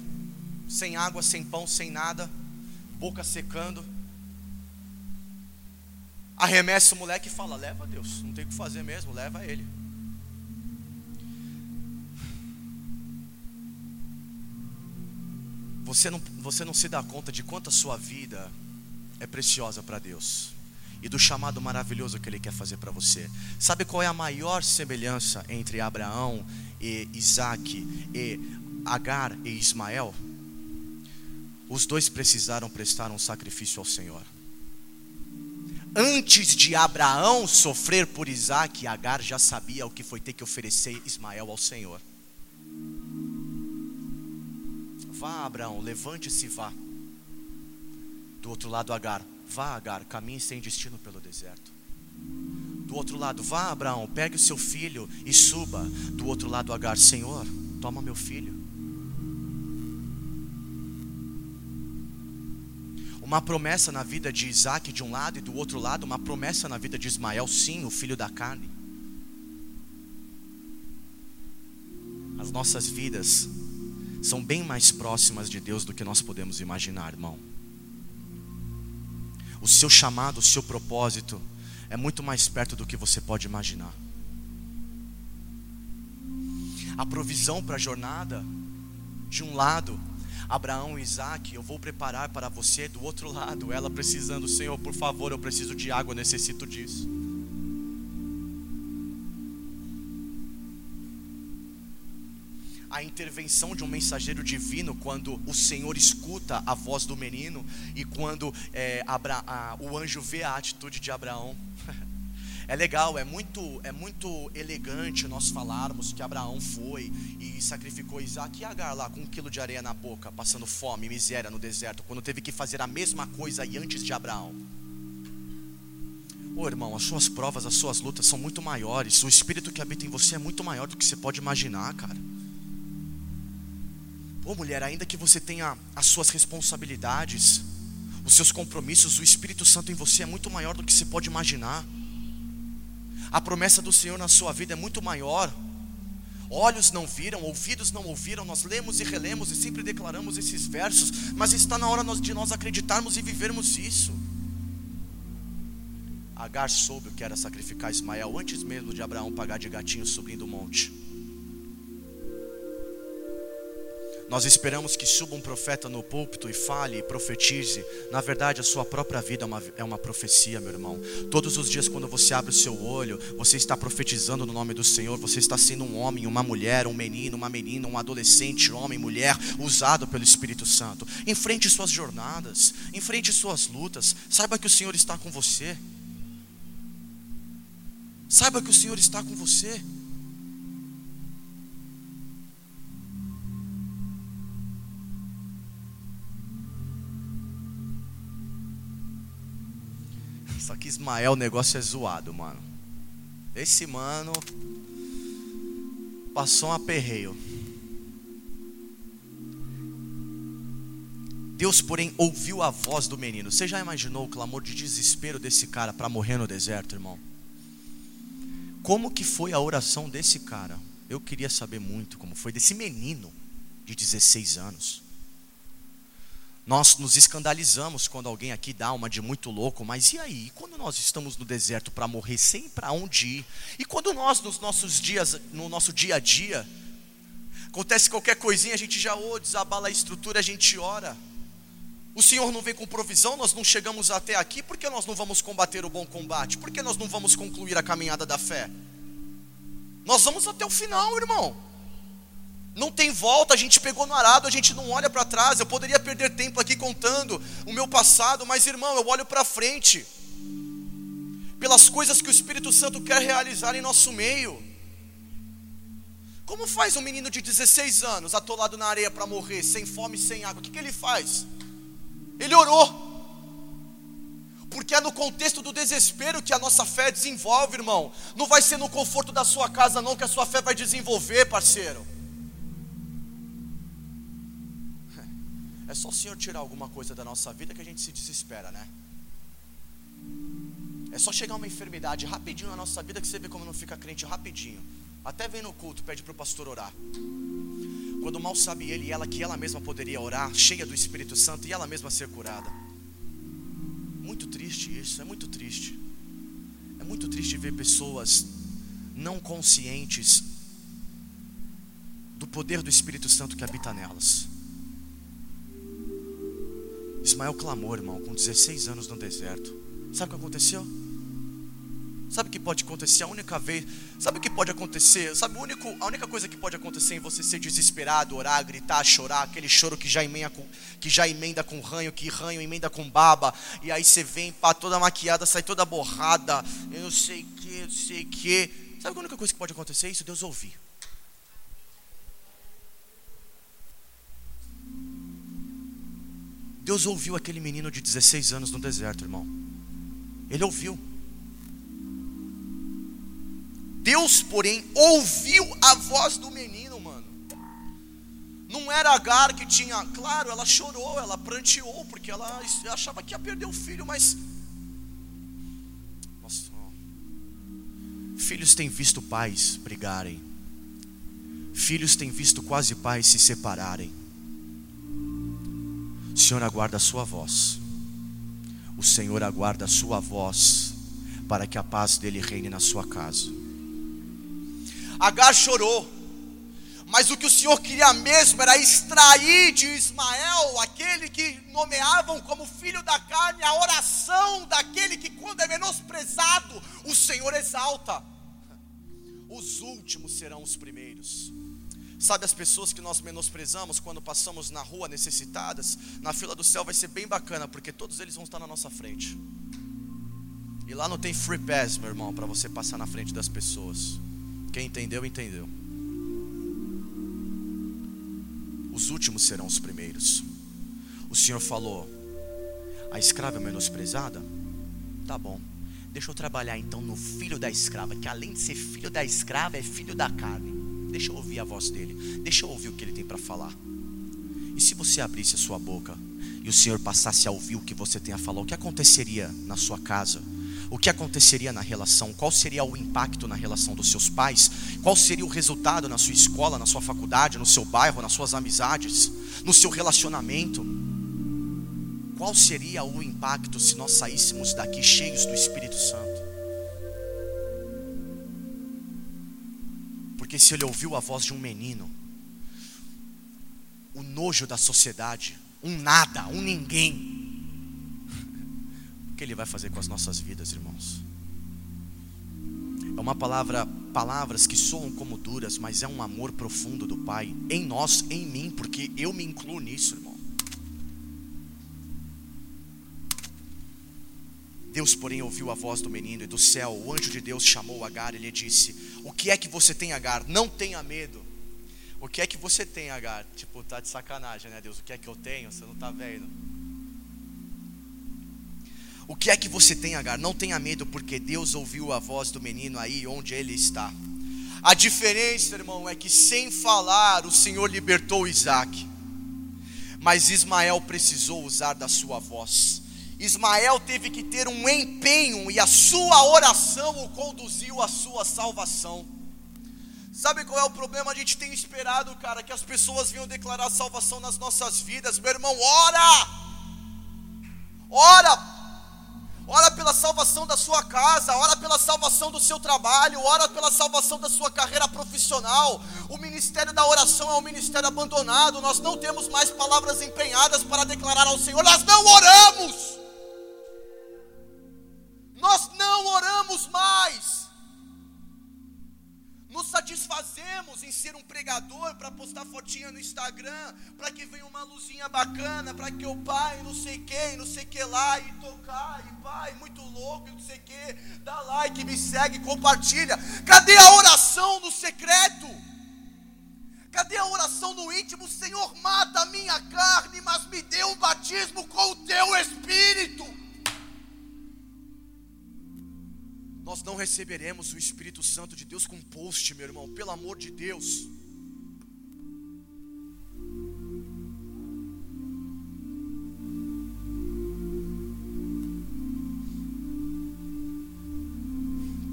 sem água, sem pão, sem nada, boca secando. Arremessa o moleque e fala: Leva Deus, não tem o que fazer mesmo, leva ele. Você não, você não se dá conta de quanto a sua vida é preciosa para Deus e do chamado maravilhoso que Ele quer fazer para você. Sabe qual é a maior semelhança entre Abraão e Isaac e Agar e Ismael? Os dois precisaram prestar um sacrifício ao Senhor. Antes de Abraão sofrer por Isaac, Agar já sabia o que foi ter que oferecer Ismael ao Senhor. Vá, Abraão, levante-se e vá. Do outro lado, Agar, vá, Agar, caminhe sem destino pelo deserto. Do outro lado, vá, Abraão, pegue o seu filho e suba. Do outro lado, Agar, Senhor, toma meu filho. Uma promessa na vida de Isaac de um lado e do outro lado, uma promessa na vida de Ismael, sim, o filho da carne. As nossas vidas são bem mais próximas de Deus do que nós podemos imaginar, irmão o seu chamado, o seu propósito é muito mais perto do que você pode imaginar. A provisão para a jornada, de um lado, Abraão e Isaac, eu vou preparar para você, do outro lado, ela precisando, Senhor, por favor, eu preciso de água, eu necessito disso. A intervenção de um mensageiro divino quando o Senhor escuta a voz do menino e quando é, Abra, a, o anjo vê a atitude de Abraão. É legal, é muito, é muito elegante nós falarmos que Abraão foi e sacrificou Isaac e Agar lá com um quilo de areia na boca, passando fome, miséria no deserto, quando teve que fazer a mesma coisa aí antes de Abraão. Ô oh, irmão, as suas provas, as suas lutas são muito maiores. O espírito que habita em você é muito maior do que você pode imaginar, cara. Ô oh, mulher, ainda que você tenha as suas responsabilidades, os seus compromissos, o Espírito Santo em você é muito maior do que você pode imaginar. A promessa do Senhor na sua vida é muito maior. Olhos não viram, ouvidos não ouviram, nós lemos e relemos e sempre declaramos esses versos, mas está na hora de nós acreditarmos e vivermos isso. Agar soube o que era sacrificar Ismael antes mesmo de Abraão pagar de gatinho subindo o monte. Nós esperamos que suba um profeta no púlpito e fale e profetize. Na verdade, a sua própria vida é uma, é uma profecia, meu irmão. Todos os dias, quando você abre o seu olho, você está profetizando no nome do Senhor. Você está sendo um homem, uma mulher, um menino, uma menina, um adolescente, homem, mulher, usado pelo Espírito Santo. Enfrente suas jornadas, enfrente suas lutas. Saiba que o Senhor está com você. Saiba que o Senhor está com você. Só que Ismael, o negócio é zoado, mano. Esse mano passou um aperreio. Deus, porém, ouviu a voz do menino. Você já imaginou o clamor de desespero desse cara para morrer no deserto, irmão? Como que foi a oração desse cara? Eu queria saber muito como foi desse menino de 16 anos. Nós nos escandalizamos quando alguém aqui dá uma de muito louco, mas e aí? Quando nós estamos no deserto para morrer sem para onde ir? E quando nós nos nossos dias, no nosso dia a dia, acontece qualquer coisinha, a gente já oh, desabala a estrutura, a gente ora. O Senhor não vem com provisão, nós não chegamos até aqui, por que nós não vamos combater o bom combate? Por que nós não vamos concluir a caminhada da fé? Nós vamos até o final, irmão. Não tem volta, a gente pegou no arado, a gente não olha para trás. Eu poderia perder tempo aqui contando o meu passado, mas irmão, eu olho para frente. Pelas coisas que o Espírito Santo quer realizar em nosso meio. Como faz um menino de 16 anos atolado na areia para morrer, sem fome, sem água? O que, que ele faz? Ele orou. Porque é no contexto do desespero que a nossa fé desenvolve, irmão. Não vai ser no conforto da sua casa, não, que a sua fé vai desenvolver, parceiro. É só o Senhor tirar alguma coisa da nossa vida que a gente se desespera, né? É só chegar uma enfermidade rapidinho na nossa vida que você vê como não fica crente rapidinho. Até vem no culto, pede para o pastor orar. Quando mal sabe ele e ela que ela mesma poderia orar, cheia do Espírito Santo e ela mesma ser curada. Muito triste isso, é muito triste. É muito triste ver pessoas não conscientes do poder do Espírito Santo que habita nelas. Ismael clamou, irmão, com 16 anos no deserto. Sabe o que aconteceu? Sabe o que pode acontecer? A única vez, sabe o que pode acontecer? Sabe o único, a única coisa que pode acontecer em você ser desesperado, orar, gritar, chorar, aquele choro que já emenda com, que já emenda com ranho, que ranho emenda com baba, e aí você vem, pá, toda maquiada, sai toda borrada, eu não sei que, eu sei que. Sabe a única coisa que pode acontecer? Isso Deus ouvir. Deus ouviu aquele menino de 16 anos no deserto, irmão. Ele ouviu. Deus, porém, ouviu a voz do menino, mano. Não era Agar que tinha, claro, ela chorou, ela pranteou, porque ela achava que ia perder o filho, mas. Nossa, filhos têm visto pais brigarem, filhos têm visto quase pais se separarem. O Senhor aguarda a sua voz. O Senhor aguarda a sua voz para que a paz dele reine na sua casa. Agar chorou, mas o que o Senhor queria mesmo era extrair de Ismael, aquele que nomeavam como filho da carne, a oração daquele que, quando é menosprezado, o Senhor exalta. Os últimos serão os primeiros. Sabe as pessoas que nós menosprezamos quando passamos na rua necessitadas? Na fila do céu vai ser bem bacana, porque todos eles vão estar na nossa frente. E lá não tem free pass, meu irmão, para você passar na frente das pessoas. Quem entendeu, entendeu. Os últimos serão os primeiros. O Senhor falou: a escrava é menosprezada? Tá bom. Deixa eu trabalhar então no filho da escrava, que além de ser filho da escrava, é filho da carne. Deixa eu ouvir a voz dele. Deixa eu ouvir o que ele tem para falar. E se você abrisse a sua boca e o Senhor passasse a ouvir o que você tem a falar, o que aconteceria na sua casa? O que aconteceria na relação? Qual seria o impacto na relação dos seus pais? Qual seria o resultado na sua escola, na sua faculdade, no seu bairro, nas suas amizades, no seu relacionamento? qual seria o impacto se nós saíssemos daqui cheios do Espírito Santo? Porque se ele ouviu a voz de um menino, o nojo da sociedade, um nada, um ninguém, o que ele vai fazer com as nossas vidas, irmãos? É uma palavra, palavras que soam como duras, mas é um amor profundo do Pai em nós, em mim, porque eu me incluo nisso, irmão. Deus, porém, ouviu a voz do menino e do céu, o anjo de Deus chamou Agar e lhe disse: O que é que você tem, Agar? Não tenha medo. O que é que você tem, Agar? Tipo, tá de sacanagem, né, Deus? O que é que eu tenho? Você não está vendo. O que é que você tem, Agar? Não tenha medo, porque Deus ouviu a voz do menino aí onde ele está. A diferença, irmão, é que sem falar o Senhor libertou Isaac, mas Ismael precisou usar da sua voz. Ismael teve que ter um empenho e a sua oração o conduziu à sua salvação. Sabe qual é o problema? A gente tem esperado, cara, que as pessoas venham declarar salvação nas nossas vidas. Meu irmão, ora! Ora! Ora pela salvação da sua casa, ora pela salvação do seu trabalho, ora pela salvação da sua carreira profissional. O ministério da oração é um ministério abandonado. Nós não temos mais palavras empenhadas para declarar ao Senhor. Nós não oramos. Nós não oramos mais. Nos satisfazemos em ser um pregador para postar fotinha no Instagram, para que venha uma luzinha bacana, para que o pai, não sei quem, não sei que lá, e tocar, e pai, muito louco, não sei que, dá like, me segue, compartilha. Cadê a oração no secreto? Cadê a oração no íntimo? Senhor, mata a minha carne, mas me dê um batismo com o teu espírito. Nós não receberemos o Espírito Santo de Deus com post, meu irmão, pelo amor de Deus.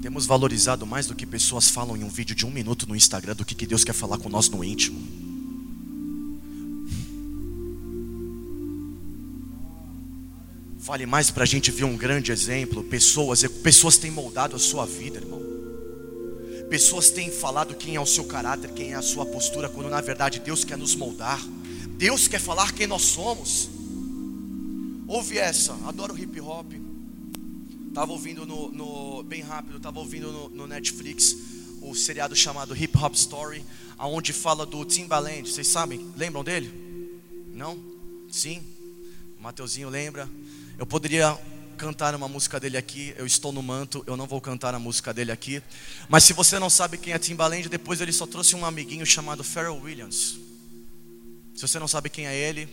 Temos valorizado mais do que pessoas falam em um vídeo de um minuto no Instagram do que, que Deus quer falar com nós no íntimo. Vale mais para a gente ver um grande exemplo. Pessoas, pessoas têm moldado a sua vida, irmão. Pessoas têm falado quem é o seu caráter, quem é a sua postura, quando na verdade Deus quer nos moldar. Deus quer falar quem nós somos. Ouve essa, adoro hip hop. Tava ouvindo no, no bem rápido, tava ouvindo no, no, Netflix o seriado chamado Hip Hop Story, aonde fala do Timbaland. Vocês sabem? Lembram dele? Não? Sim. Mateuzinho lembra? Eu poderia cantar uma música dele aqui, eu estou no manto, eu não vou cantar a música dele aqui. Mas se você não sabe quem é Timbaland, depois ele só trouxe um amiguinho chamado Pharrell Williams. Se você não sabe quem é ele,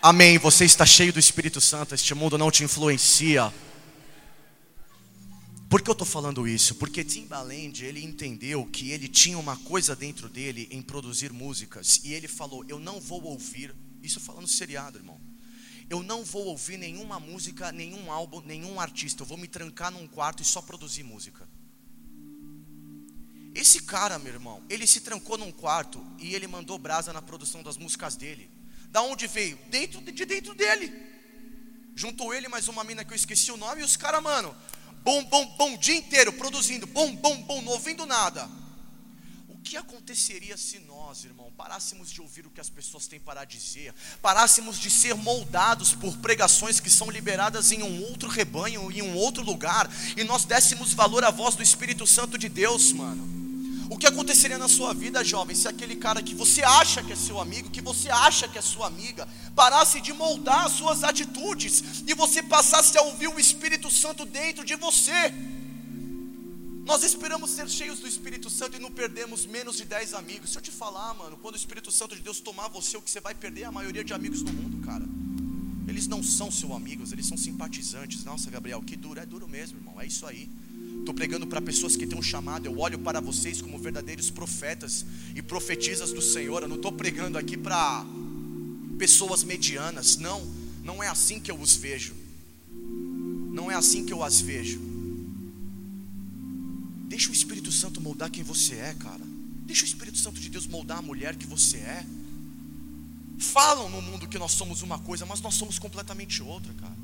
amém, você está cheio do Espírito Santo, este mundo não te influencia. Por que eu estou falando isso? Porque Timbaland, ele entendeu que ele tinha uma coisa dentro dele em produzir músicas. E ele falou, eu não vou ouvir, isso falando seriado, irmão eu não vou ouvir nenhuma música, nenhum álbum, nenhum artista. Eu vou me trancar num quarto e só produzir música. Esse cara, meu irmão, ele se trancou num quarto e ele mandou brasa na produção das músicas dele. Da onde veio? Dentro de dentro dele. Juntou ele mais uma mina que eu esqueci o nome e os caras, mano, bom, bom, bom, dia inteiro produzindo, bom, bom, bom, não ouvindo nada. Que aconteceria se nós, irmão, parássemos de ouvir o que as pessoas têm para dizer, parássemos de ser moldados por pregações que são liberadas em um outro rebanho, em um outro lugar, e nós dessemos valor à voz do Espírito Santo de Deus, mano. O que aconteceria na sua vida, jovem, se aquele cara que você acha que é seu amigo, que você acha que é sua amiga, parasse de moldar as suas atitudes e você passasse a ouvir o Espírito Santo dentro de você? Nós esperamos ser cheios do Espírito Santo e não perdemos menos de 10 amigos. Se eu te falar, mano, quando o Espírito Santo de Deus tomar você, o que você vai perder é a maioria de amigos no mundo, cara. Eles não são seus amigos, eles são simpatizantes. Nossa, Gabriel, que duro, é duro mesmo, irmão. É isso aí. Estou pregando para pessoas que têm um chamado. Eu olho para vocês como verdadeiros profetas e profetizas do Senhor. Eu não estou pregando aqui para pessoas medianas. Não, não é assim que eu os vejo. Não é assim que eu as vejo. Deixa o Espírito Santo moldar quem você é, cara. Deixa o Espírito Santo de Deus moldar a mulher que você é. Falam no mundo que nós somos uma coisa, mas nós somos completamente outra, cara.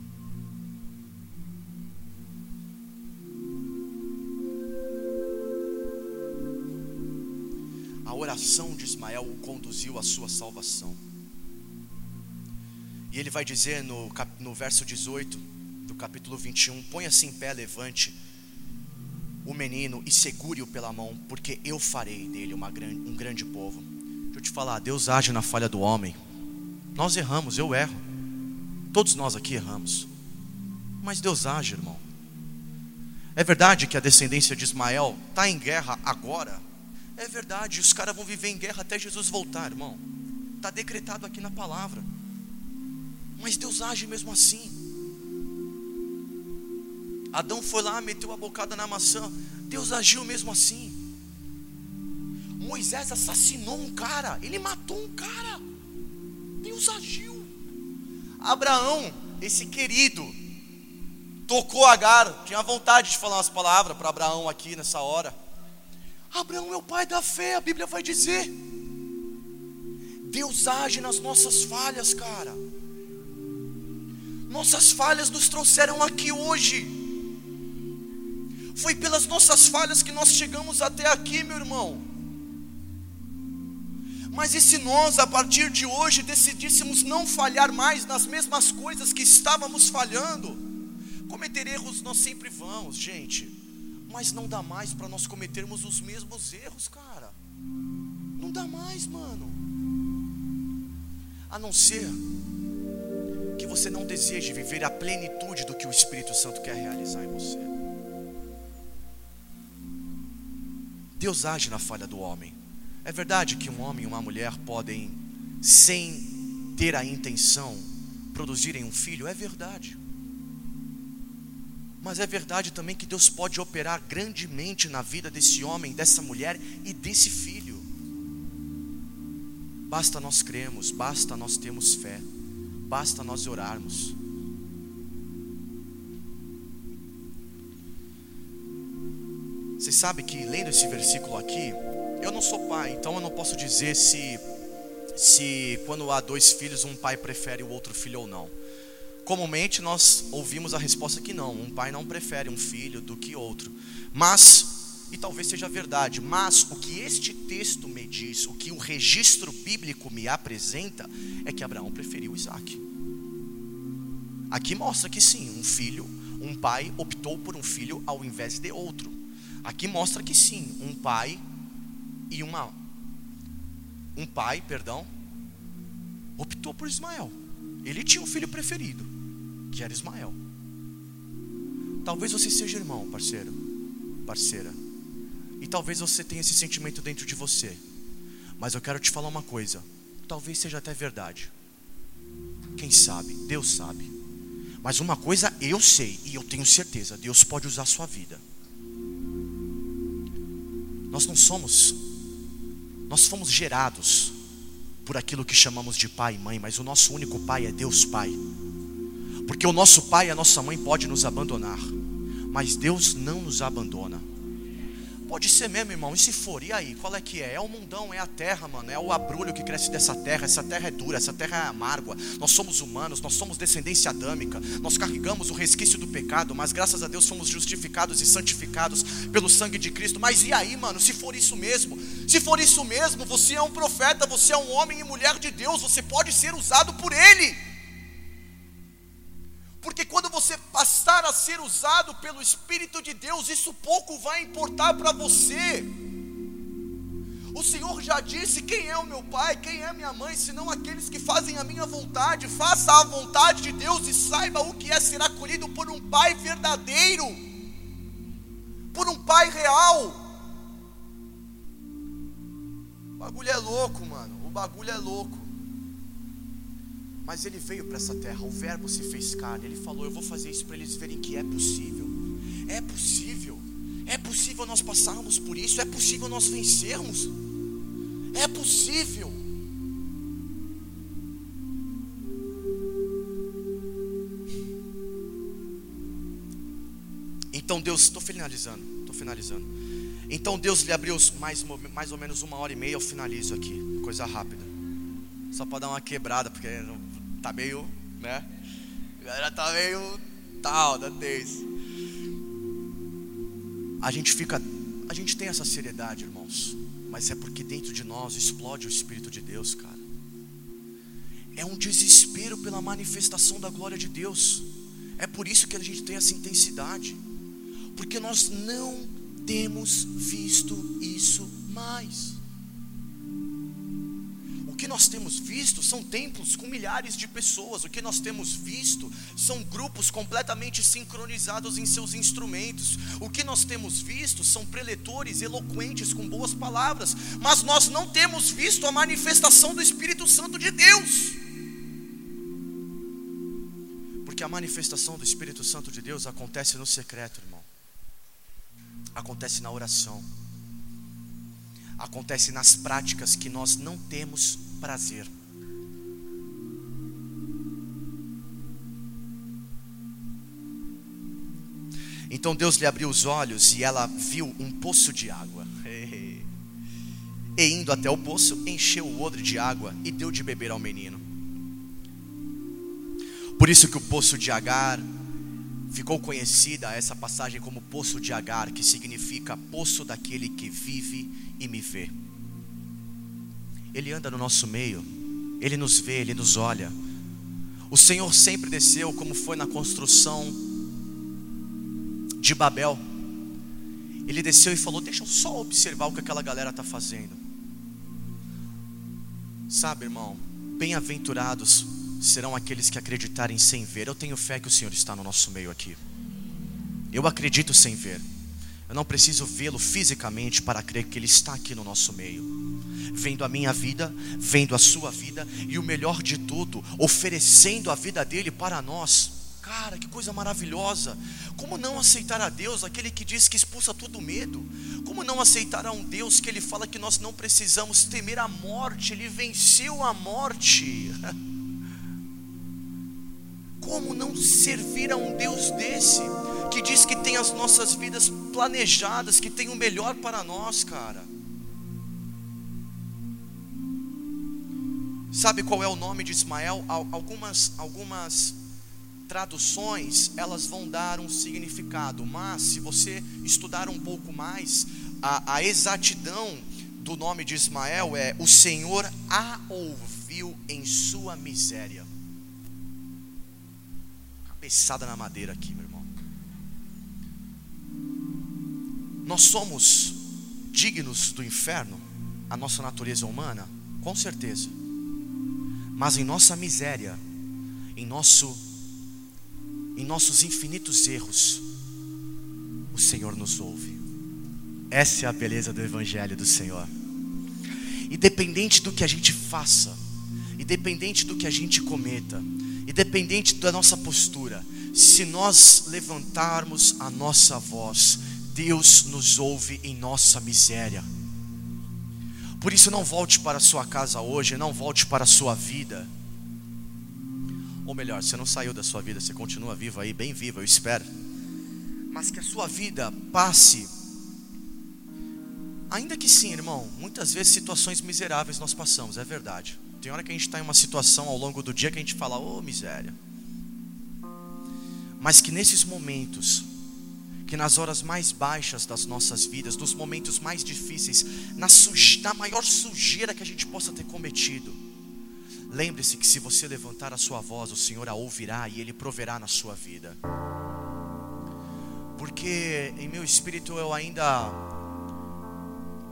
A oração de Ismael o conduziu à sua salvação. E ele vai dizer no, no verso 18 do capítulo 21: Ponha-se em pé, levante o menino e segure-o pela mão, porque eu farei dele grande, um grande povo. Deixa eu te falar, Deus age na falha do homem. Nós erramos, eu erro. Todos nós aqui erramos. Mas Deus age, irmão. É verdade que a descendência de Ismael está em guerra agora. É verdade, os caras vão viver em guerra até Jesus voltar, irmão. Está decretado aqui na palavra. Mas Deus age mesmo assim. Adão foi lá, meteu a bocada na maçã. Deus agiu mesmo assim. Moisés assassinou um cara, ele matou um cara. Deus agiu. Abraão, esse querido, tocou Agar, tinha vontade de falar umas palavras para Abraão aqui nessa hora. Abraão é o pai da fé, a Bíblia vai dizer. Deus age nas nossas falhas, cara. Nossas falhas nos trouxeram aqui hoje. Foi pelas nossas falhas que nós chegamos até aqui, meu irmão. Mas e se nós, a partir de hoje, decidíssemos não falhar mais nas mesmas coisas que estávamos falhando? Cometer erros nós sempre vamos, gente. Mas não dá mais para nós cometermos os mesmos erros, cara. Não dá mais, mano. A não ser que você não deseje viver a plenitude do que o Espírito Santo quer realizar em você. Deus age na falha do homem. É verdade que um homem e uma mulher podem, sem ter a intenção, produzirem um filho? É verdade. Mas é verdade também que Deus pode operar grandemente na vida desse homem, dessa mulher e desse filho. Basta nós cremos, basta nós termos fé, basta nós orarmos. Você sabe que lendo esse versículo aqui, eu não sou pai, então eu não posso dizer se se quando há dois filhos um pai prefere o outro filho ou não. Comumente nós ouvimos a resposta que não, um pai não prefere um filho do que outro. Mas e talvez seja verdade, mas o que este texto me diz, o que o registro bíblico me apresenta, é que Abraão preferiu Isaac. Aqui mostra que sim, um filho, um pai optou por um filho ao invés de outro. Aqui mostra que sim, um pai e uma um pai, perdão, optou por Ismael. Ele tinha um filho preferido, que era Ismael. Talvez você seja irmão, parceiro, parceira. E talvez você tenha esse sentimento dentro de você. Mas eu quero te falar uma coisa. Talvez seja até verdade. Quem sabe? Deus sabe. Mas uma coisa eu sei e eu tenho certeza: Deus pode usar a sua vida. Nós não somos, nós fomos gerados por aquilo que chamamos de pai e mãe, mas o nosso único pai é Deus Pai. Porque o nosso pai e a nossa mãe podem nos abandonar, mas Deus não nos abandona. Pode ser mesmo, irmão. E se for, e aí? Qual é que é? É o mundão, é a terra, mano. É o abrulho que cresce dessa terra. Essa terra é dura, essa terra é amarga. Nós somos humanos, nós somos descendência adâmica. Nós carregamos o resquício do pecado, mas graças a Deus somos justificados e santificados pelo sangue de Cristo. Mas e aí, mano? Se for isso mesmo, se for isso mesmo, você é um profeta, você é um homem e mulher de Deus, você pode ser usado por Ele. A ser usado pelo Espírito de Deus, isso pouco vai importar para você. O Senhor já disse: quem é o meu pai, quem é minha mãe, senão aqueles que fazem a minha vontade. Faça a vontade de Deus e saiba o que é ser acolhido por um pai verdadeiro, por um pai real. O bagulho é louco, mano. O bagulho é louco. Mas ele veio para essa terra, o Verbo se fez carne. Ele falou: Eu vou fazer isso para eles verem que é possível. É possível. É possível nós passarmos por isso. É possível nós vencermos. É possível. Então Deus, estou finalizando, estou finalizando. Então Deus lhe abriu mais, mais ou menos uma hora e meia, eu finalizo aqui, coisa rápida. Só para dar uma quebrada, porque tá meio, né? Galera tá meio tal, da tenso. A gente fica, a gente tem essa seriedade, irmãos, mas é porque dentro de nós explode o Espírito de Deus, cara. É um desespero pela manifestação da glória de Deus. É por isso que a gente tem essa intensidade, porque nós não temos visto isso mais. Que nós temos visto são templos com milhares de pessoas. O que nós temos visto são grupos completamente sincronizados em seus instrumentos. O que nós temos visto são preletores eloquentes com boas palavras. Mas nós não temos visto a manifestação do Espírito Santo de Deus. Porque a manifestação do Espírito Santo de Deus acontece no secreto, irmão. Acontece na oração acontece nas práticas que nós não temos prazer. Então Deus lhe abriu os olhos e ela viu um poço de água. E indo até o poço, encheu o odre de água e deu de beber ao menino. Por isso que o poço de Agar ficou conhecida essa passagem como poço de Agar, que significa poço daquele que vive e me vê. Ele anda no nosso meio, Ele nos vê, Ele nos olha. O Senhor sempre desceu, como foi na construção de Babel. Ele desceu e falou: Deixa eu só observar o que aquela galera está fazendo. Sabe, irmão, bem-aventurados serão aqueles que acreditarem sem ver. Eu tenho fé que o Senhor está no nosso meio aqui. Eu acredito sem ver. Eu não preciso vê-lo fisicamente para crer que Ele está aqui no nosso meio vendo a minha vida, vendo a sua vida e o melhor de tudo, oferecendo a vida dele para nós. Cara, que coisa maravilhosa! Como não aceitar a Deus, aquele que diz que expulsa todo medo? Como não aceitar a um Deus que ele fala que nós não precisamos temer a morte, ele venceu a morte? Como não servir a um Deus desse, que diz que tem as nossas vidas planejadas, que tem o melhor para nós, cara? Sabe qual é o nome de Ismael? Algumas, algumas traduções elas vão dar um significado, mas se você estudar um pouco mais, a, a exatidão do nome de Ismael é: O Senhor a ouviu em sua miséria. Cabeçada na madeira aqui, meu irmão. Nós somos dignos do inferno, a nossa natureza humana? Com certeza. Mas em nossa miséria, em nosso em nossos infinitos erros, o Senhor nos ouve. Essa é a beleza do evangelho do Senhor. Independente do que a gente faça, independente do que a gente cometa, independente da nossa postura, se nós levantarmos a nossa voz, Deus nos ouve em nossa miséria. Por isso, não volte para a sua casa hoje, não volte para a sua vida. Ou melhor, você não saiu da sua vida, você continua vivo aí, bem vivo, eu espero. Mas que a sua vida passe. Ainda que sim, irmão, muitas vezes situações miseráveis nós passamos, é verdade. Tem hora que a gente está em uma situação ao longo do dia que a gente fala, ô oh, miséria. Mas que nesses momentos que nas horas mais baixas das nossas vidas, nos momentos mais difíceis, na, suje, na maior sujeira que a gente possa ter cometido, lembre-se que se você levantar a sua voz, o Senhor a ouvirá e Ele proverá na sua vida. Porque em meu espírito eu ainda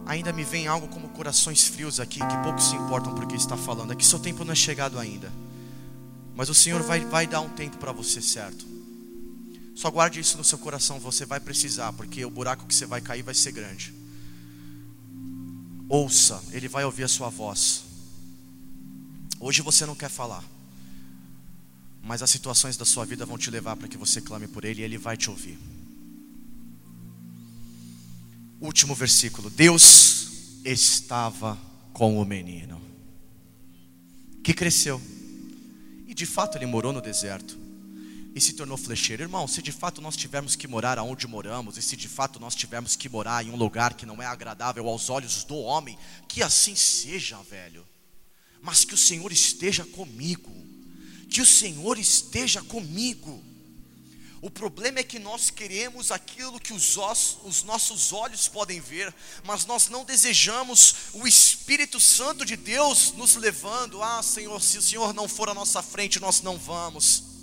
ainda me vem algo como corações frios aqui, que poucos se importam por que está falando. É que seu tempo não é chegado ainda. Mas o Senhor vai, vai dar um tempo para você, certo? Só guarde isso no seu coração, você vai precisar, porque o buraco que você vai cair vai ser grande. Ouça, Ele vai ouvir a sua voz. Hoje você não quer falar, mas as situações da sua vida vão te levar para que você clame por Ele e Ele vai te ouvir. Último versículo: Deus estava com o menino, que cresceu, e de fato ele morou no deserto e se tornou flecheiro. Irmão, se de fato nós tivermos que morar aonde moramos, e se de fato nós tivermos que morar em um lugar que não é agradável aos olhos do homem, que assim seja, velho. mas que o Senhor esteja comigo. Que o Senhor esteja comigo. O problema é que nós queremos aquilo que os, ossos, os nossos olhos podem ver, mas nós não desejamos o Espírito Santo de Deus nos levando. Ah, Senhor, se o Senhor não for à nossa frente, nós não vamos.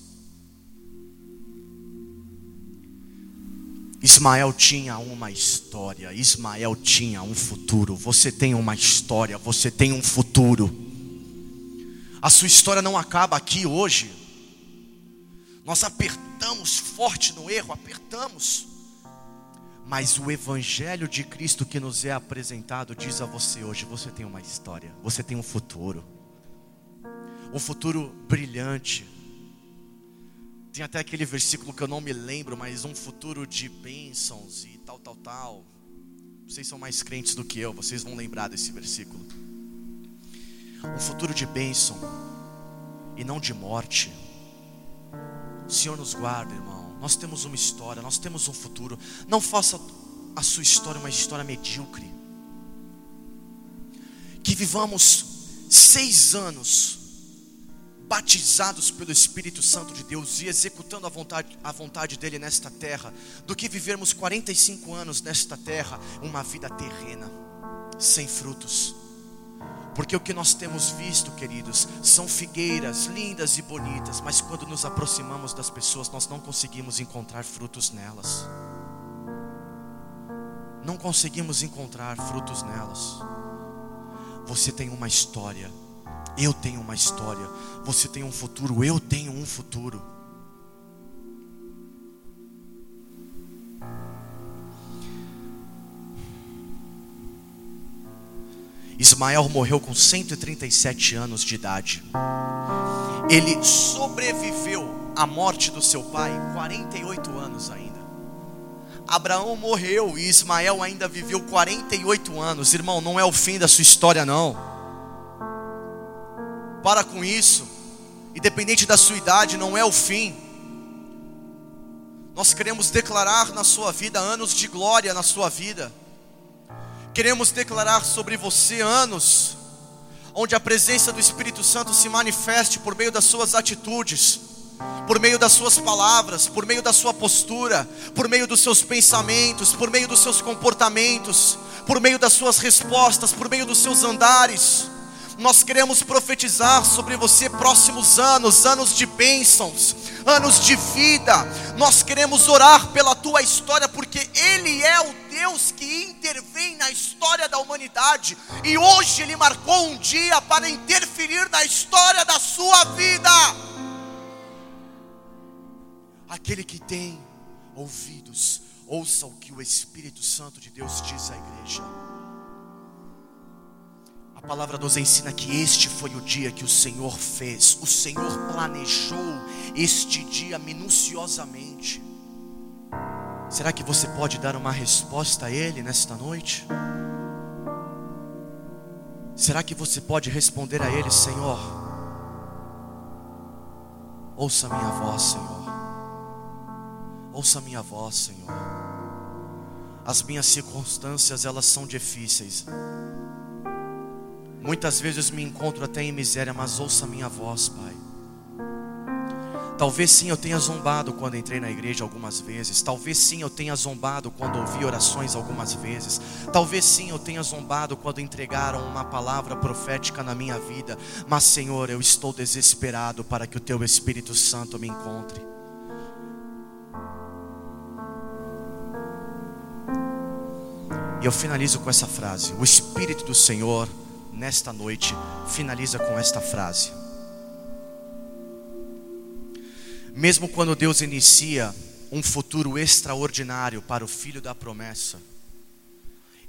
Ismael tinha uma história, Ismael tinha um futuro. Você tem uma história, você tem um futuro. A sua história não acaba aqui hoje. Nós apertamos forte no erro, apertamos. Mas o Evangelho de Cristo que nos é apresentado diz a você hoje: você tem uma história, você tem um futuro, um futuro brilhante. Tem até aquele versículo que eu não me lembro, mas um futuro de bênçãos e tal, tal, tal. Vocês são mais crentes do que eu, vocês vão lembrar desse versículo. Um futuro de bênção e não de morte. Senhor nos guarda, irmão. Nós temos uma história, nós temos um futuro. Não faça a sua história uma história medíocre. Que vivamos seis anos batizados pelo Espírito Santo de Deus e executando a vontade, a vontade dele nesta terra, do que vivermos 45 anos nesta terra, uma vida terrena, sem frutos porque o que nós temos visto, queridos, são figueiras lindas e bonitas, mas quando nos aproximamos das pessoas, nós não conseguimos encontrar frutos nelas. Não conseguimos encontrar frutos nelas. Você tem uma história, eu tenho uma história. Você tem um futuro, eu tenho um futuro. Ismael morreu com 137 anos de idade. Ele sobreviveu à morte do seu pai 48 anos ainda. Abraão morreu e Ismael ainda viveu 48 anos. Irmão, não é o fim da sua história, não. Para com isso. Independente da sua idade, não é o fim. Nós queremos declarar na sua vida anos de glória na sua vida. Queremos declarar sobre você anos onde a presença do Espírito Santo se manifeste por meio das suas atitudes, por meio das suas palavras, por meio da sua postura, por meio dos seus pensamentos, por meio dos seus comportamentos, por meio das suas respostas, por meio dos seus andares. Nós queremos profetizar sobre você próximos anos, anos de bênçãos, anos de vida. Nós queremos orar pela tua história, porque Ele é o Deus que intervém na história da humanidade. E hoje Ele marcou um dia para interferir na história da sua vida. Aquele que tem ouvidos, ouça o que o Espírito Santo de Deus diz à igreja. A palavra nos ensina que este foi o dia que o Senhor fez. O Senhor planejou este dia minuciosamente. Será que você pode dar uma resposta a Ele nesta noite? Será que você pode responder a Ele, Senhor? Ouça minha voz, Senhor. Ouça minha voz, Senhor. As minhas circunstâncias, elas são difíceis. Muitas vezes me encontro até em miséria, mas ouça minha voz, Pai. Talvez sim eu tenha zombado quando entrei na igreja algumas vezes. Talvez sim eu tenha zombado quando ouvi orações algumas vezes. Talvez sim eu tenha zombado quando entregaram uma palavra profética na minha vida. Mas, Senhor, eu estou desesperado para que o Teu Espírito Santo me encontre. E eu finalizo com essa frase: O Espírito do Senhor nesta noite, finaliza com esta frase. Mesmo quando Deus inicia um futuro extraordinário para o filho da promessa,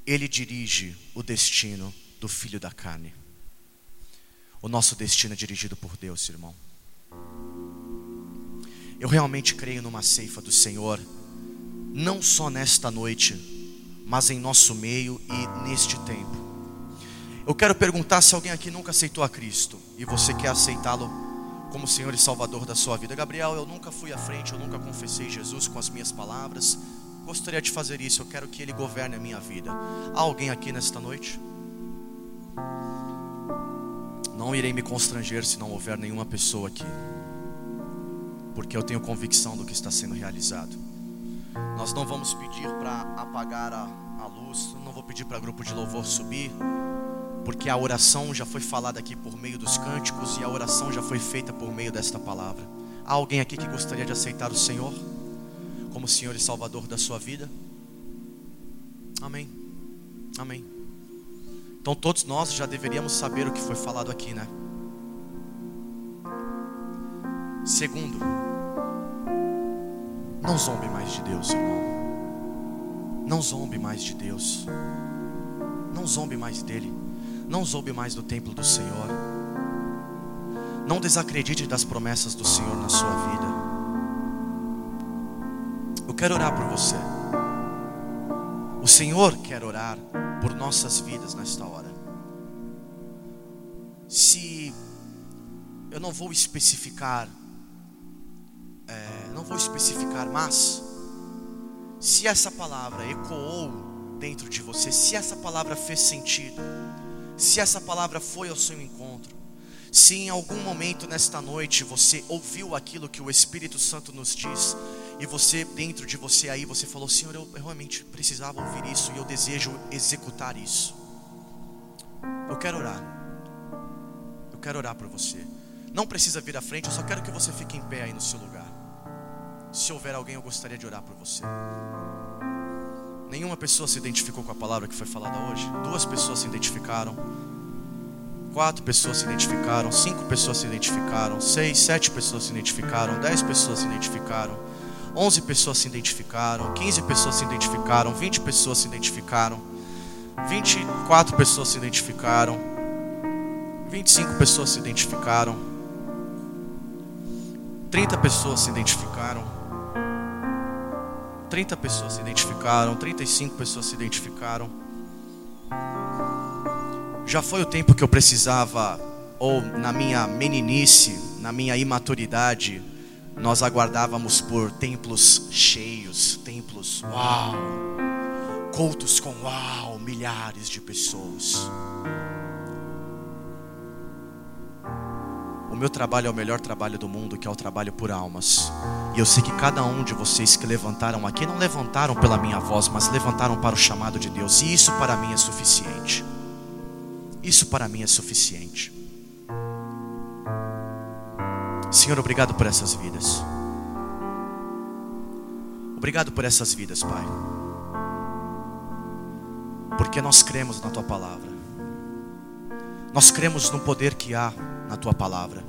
Ele dirige o destino do filho da carne. O nosso destino é dirigido por Deus, irmão. Eu realmente creio numa ceifa do Senhor, não só nesta noite, mas em nosso meio e neste tempo. Eu quero perguntar se alguém aqui nunca aceitou a Cristo e você quer aceitá-lo como Senhor e Salvador da sua vida. Gabriel, eu nunca fui à frente, eu nunca confessei Jesus com as minhas palavras. Gostaria de fazer isso, eu quero que Ele governe a minha vida. Há alguém aqui nesta noite? Não irei me constranger se não houver nenhuma pessoa aqui, porque eu tenho convicção do que está sendo realizado. Nós não vamos pedir para apagar a, a luz, não vou pedir para grupo de louvor subir, porque a oração já foi falada aqui por meio dos cânticos e a oração já foi feita por meio desta palavra. Há alguém aqui que gostaria de aceitar o Senhor como Senhor e Salvador da sua vida? Amém. Amém. Então todos nós já deveríamos saber o que foi falado aqui, né? Segundo, não zombe mais de Deus, irmão. Não zombe mais de Deus. Não zombe mais dele. Não zombe mais do templo do Senhor. Não desacredite das promessas do Senhor na sua vida. Eu quero orar por você. O Senhor quer orar por nossas vidas nesta hora. Se eu não vou especificar, é, não vou especificar, mas se essa palavra ecoou dentro de você, se essa palavra fez sentido, se essa palavra foi ao seu encontro, se em algum momento nesta noite você ouviu aquilo que o Espírito Santo nos diz, e você, dentro de você aí, você falou: Senhor, eu, realmente precisava ouvir isso e eu desejo executar isso. Eu quero orar. Eu quero orar por você. Não precisa vir à frente, eu só quero que você fique em pé aí no seu lugar. Se houver alguém, eu gostaria de orar por você. Nenhuma pessoa se identificou com a palavra que foi falada hoje. Duas pessoas se identificaram. Quatro pessoas se identificaram. Cinco pessoas se identificaram. Seis, sete pessoas se identificaram. Dez pessoas se identificaram. 11 pessoas se identificaram, 15 pessoas se identificaram, 20 pessoas se identificaram, 24 pessoas se identificaram, 25 pessoas se identificaram, 30 pessoas se identificaram, 30 pessoas se identificaram, 35 pessoas se identificaram. Já foi o tempo que eu precisava, ou na minha meninice, na minha imaturidade, nós aguardávamos por templos cheios, templos uau, cultos com uau, milhares de pessoas. O meu trabalho é o melhor trabalho do mundo, que é o trabalho por almas. E eu sei que cada um de vocês que levantaram aqui não levantaram pela minha voz, mas levantaram para o chamado de Deus. E isso para mim é suficiente. Isso para mim é suficiente. Senhor, obrigado por essas vidas. Obrigado por essas vidas, Pai. Porque nós cremos na Tua palavra. Nós cremos no poder que há na Tua palavra.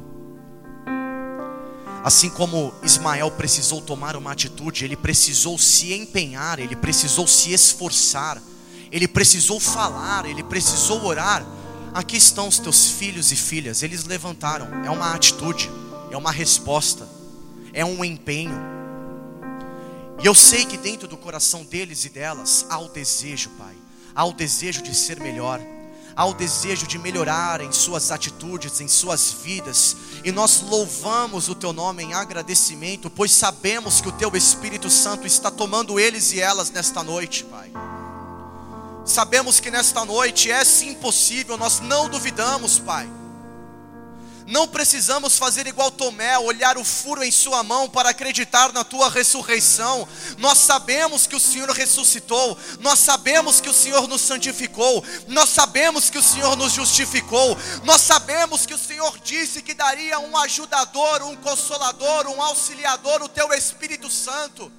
Assim como Ismael precisou tomar uma atitude, ele precisou se empenhar, ele precisou se esforçar, ele precisou falar, ele precisou orar. Aqui estão os teus filhos e filhas, eles levantaram, é uma atitude é uma resposta, é um empenho. E eu sei que dentro do coração deles e delas há o desejo, Pai, há o desejo de ser melhor, há o desejo de melhorar em suas atitudes, em suas vidas, e nós louvamos o Teu nome em agradecimento, pois sabemos que o Teu Espírito Santo está tomando eles e elas nesta noite, Pai. Sabemos que nesta noite é sim possível, nós não duvidamos, Pai não precisamos fazer igual Tomé, olhar o furo em sua mão para acreditar na tua ressurreição. Nós sabemos que o Senhor ressuscitou, nós sabemos que o Senhor nos santificou, nós sabemos que o Senhor nos justificou, nós sabemos que o Senhor disse que daria um ajudador, um consolador, um auxiliador, o teu Espírito Santo.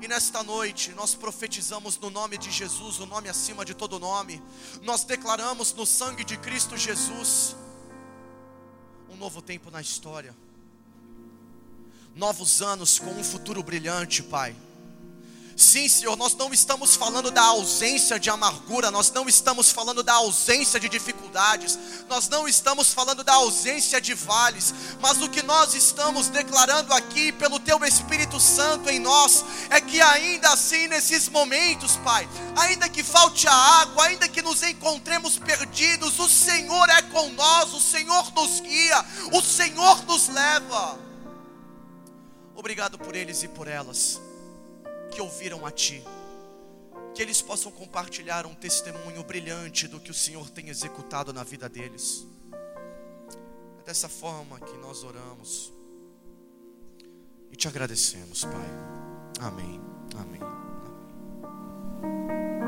E nesta noite nós profetizamos no nome de Jesus, o nome acima de todo nome. Nós declaramos no sangue de Cristo Jesus novo tempo na história, novos anos com um futuro brilhante, Pai. Sim, Senhor, nós não estamos falando da ausência de amargura, nós não estamos falando da ausência de dificuldades, nós não estamos falando da ausência de vales, mas o que nós estamos declarando aqui pelo Teu Espírito Santo em nós é que ainda assim, nesses momentos, Pai, ainda que falte a água, ainda que nos encontremos perdidos, o Senhor é com nós, o Senhor nos guia, o Senhor nos leva. Obrigado por eles e por elas que ouviram a Ti. Que eles possam compartilhar um testemunho brilhante do que o Senhor tem executado na vida deles. É dessa forma que nós oramos e te agradecemos, Pai. Amém. Amém. Amém.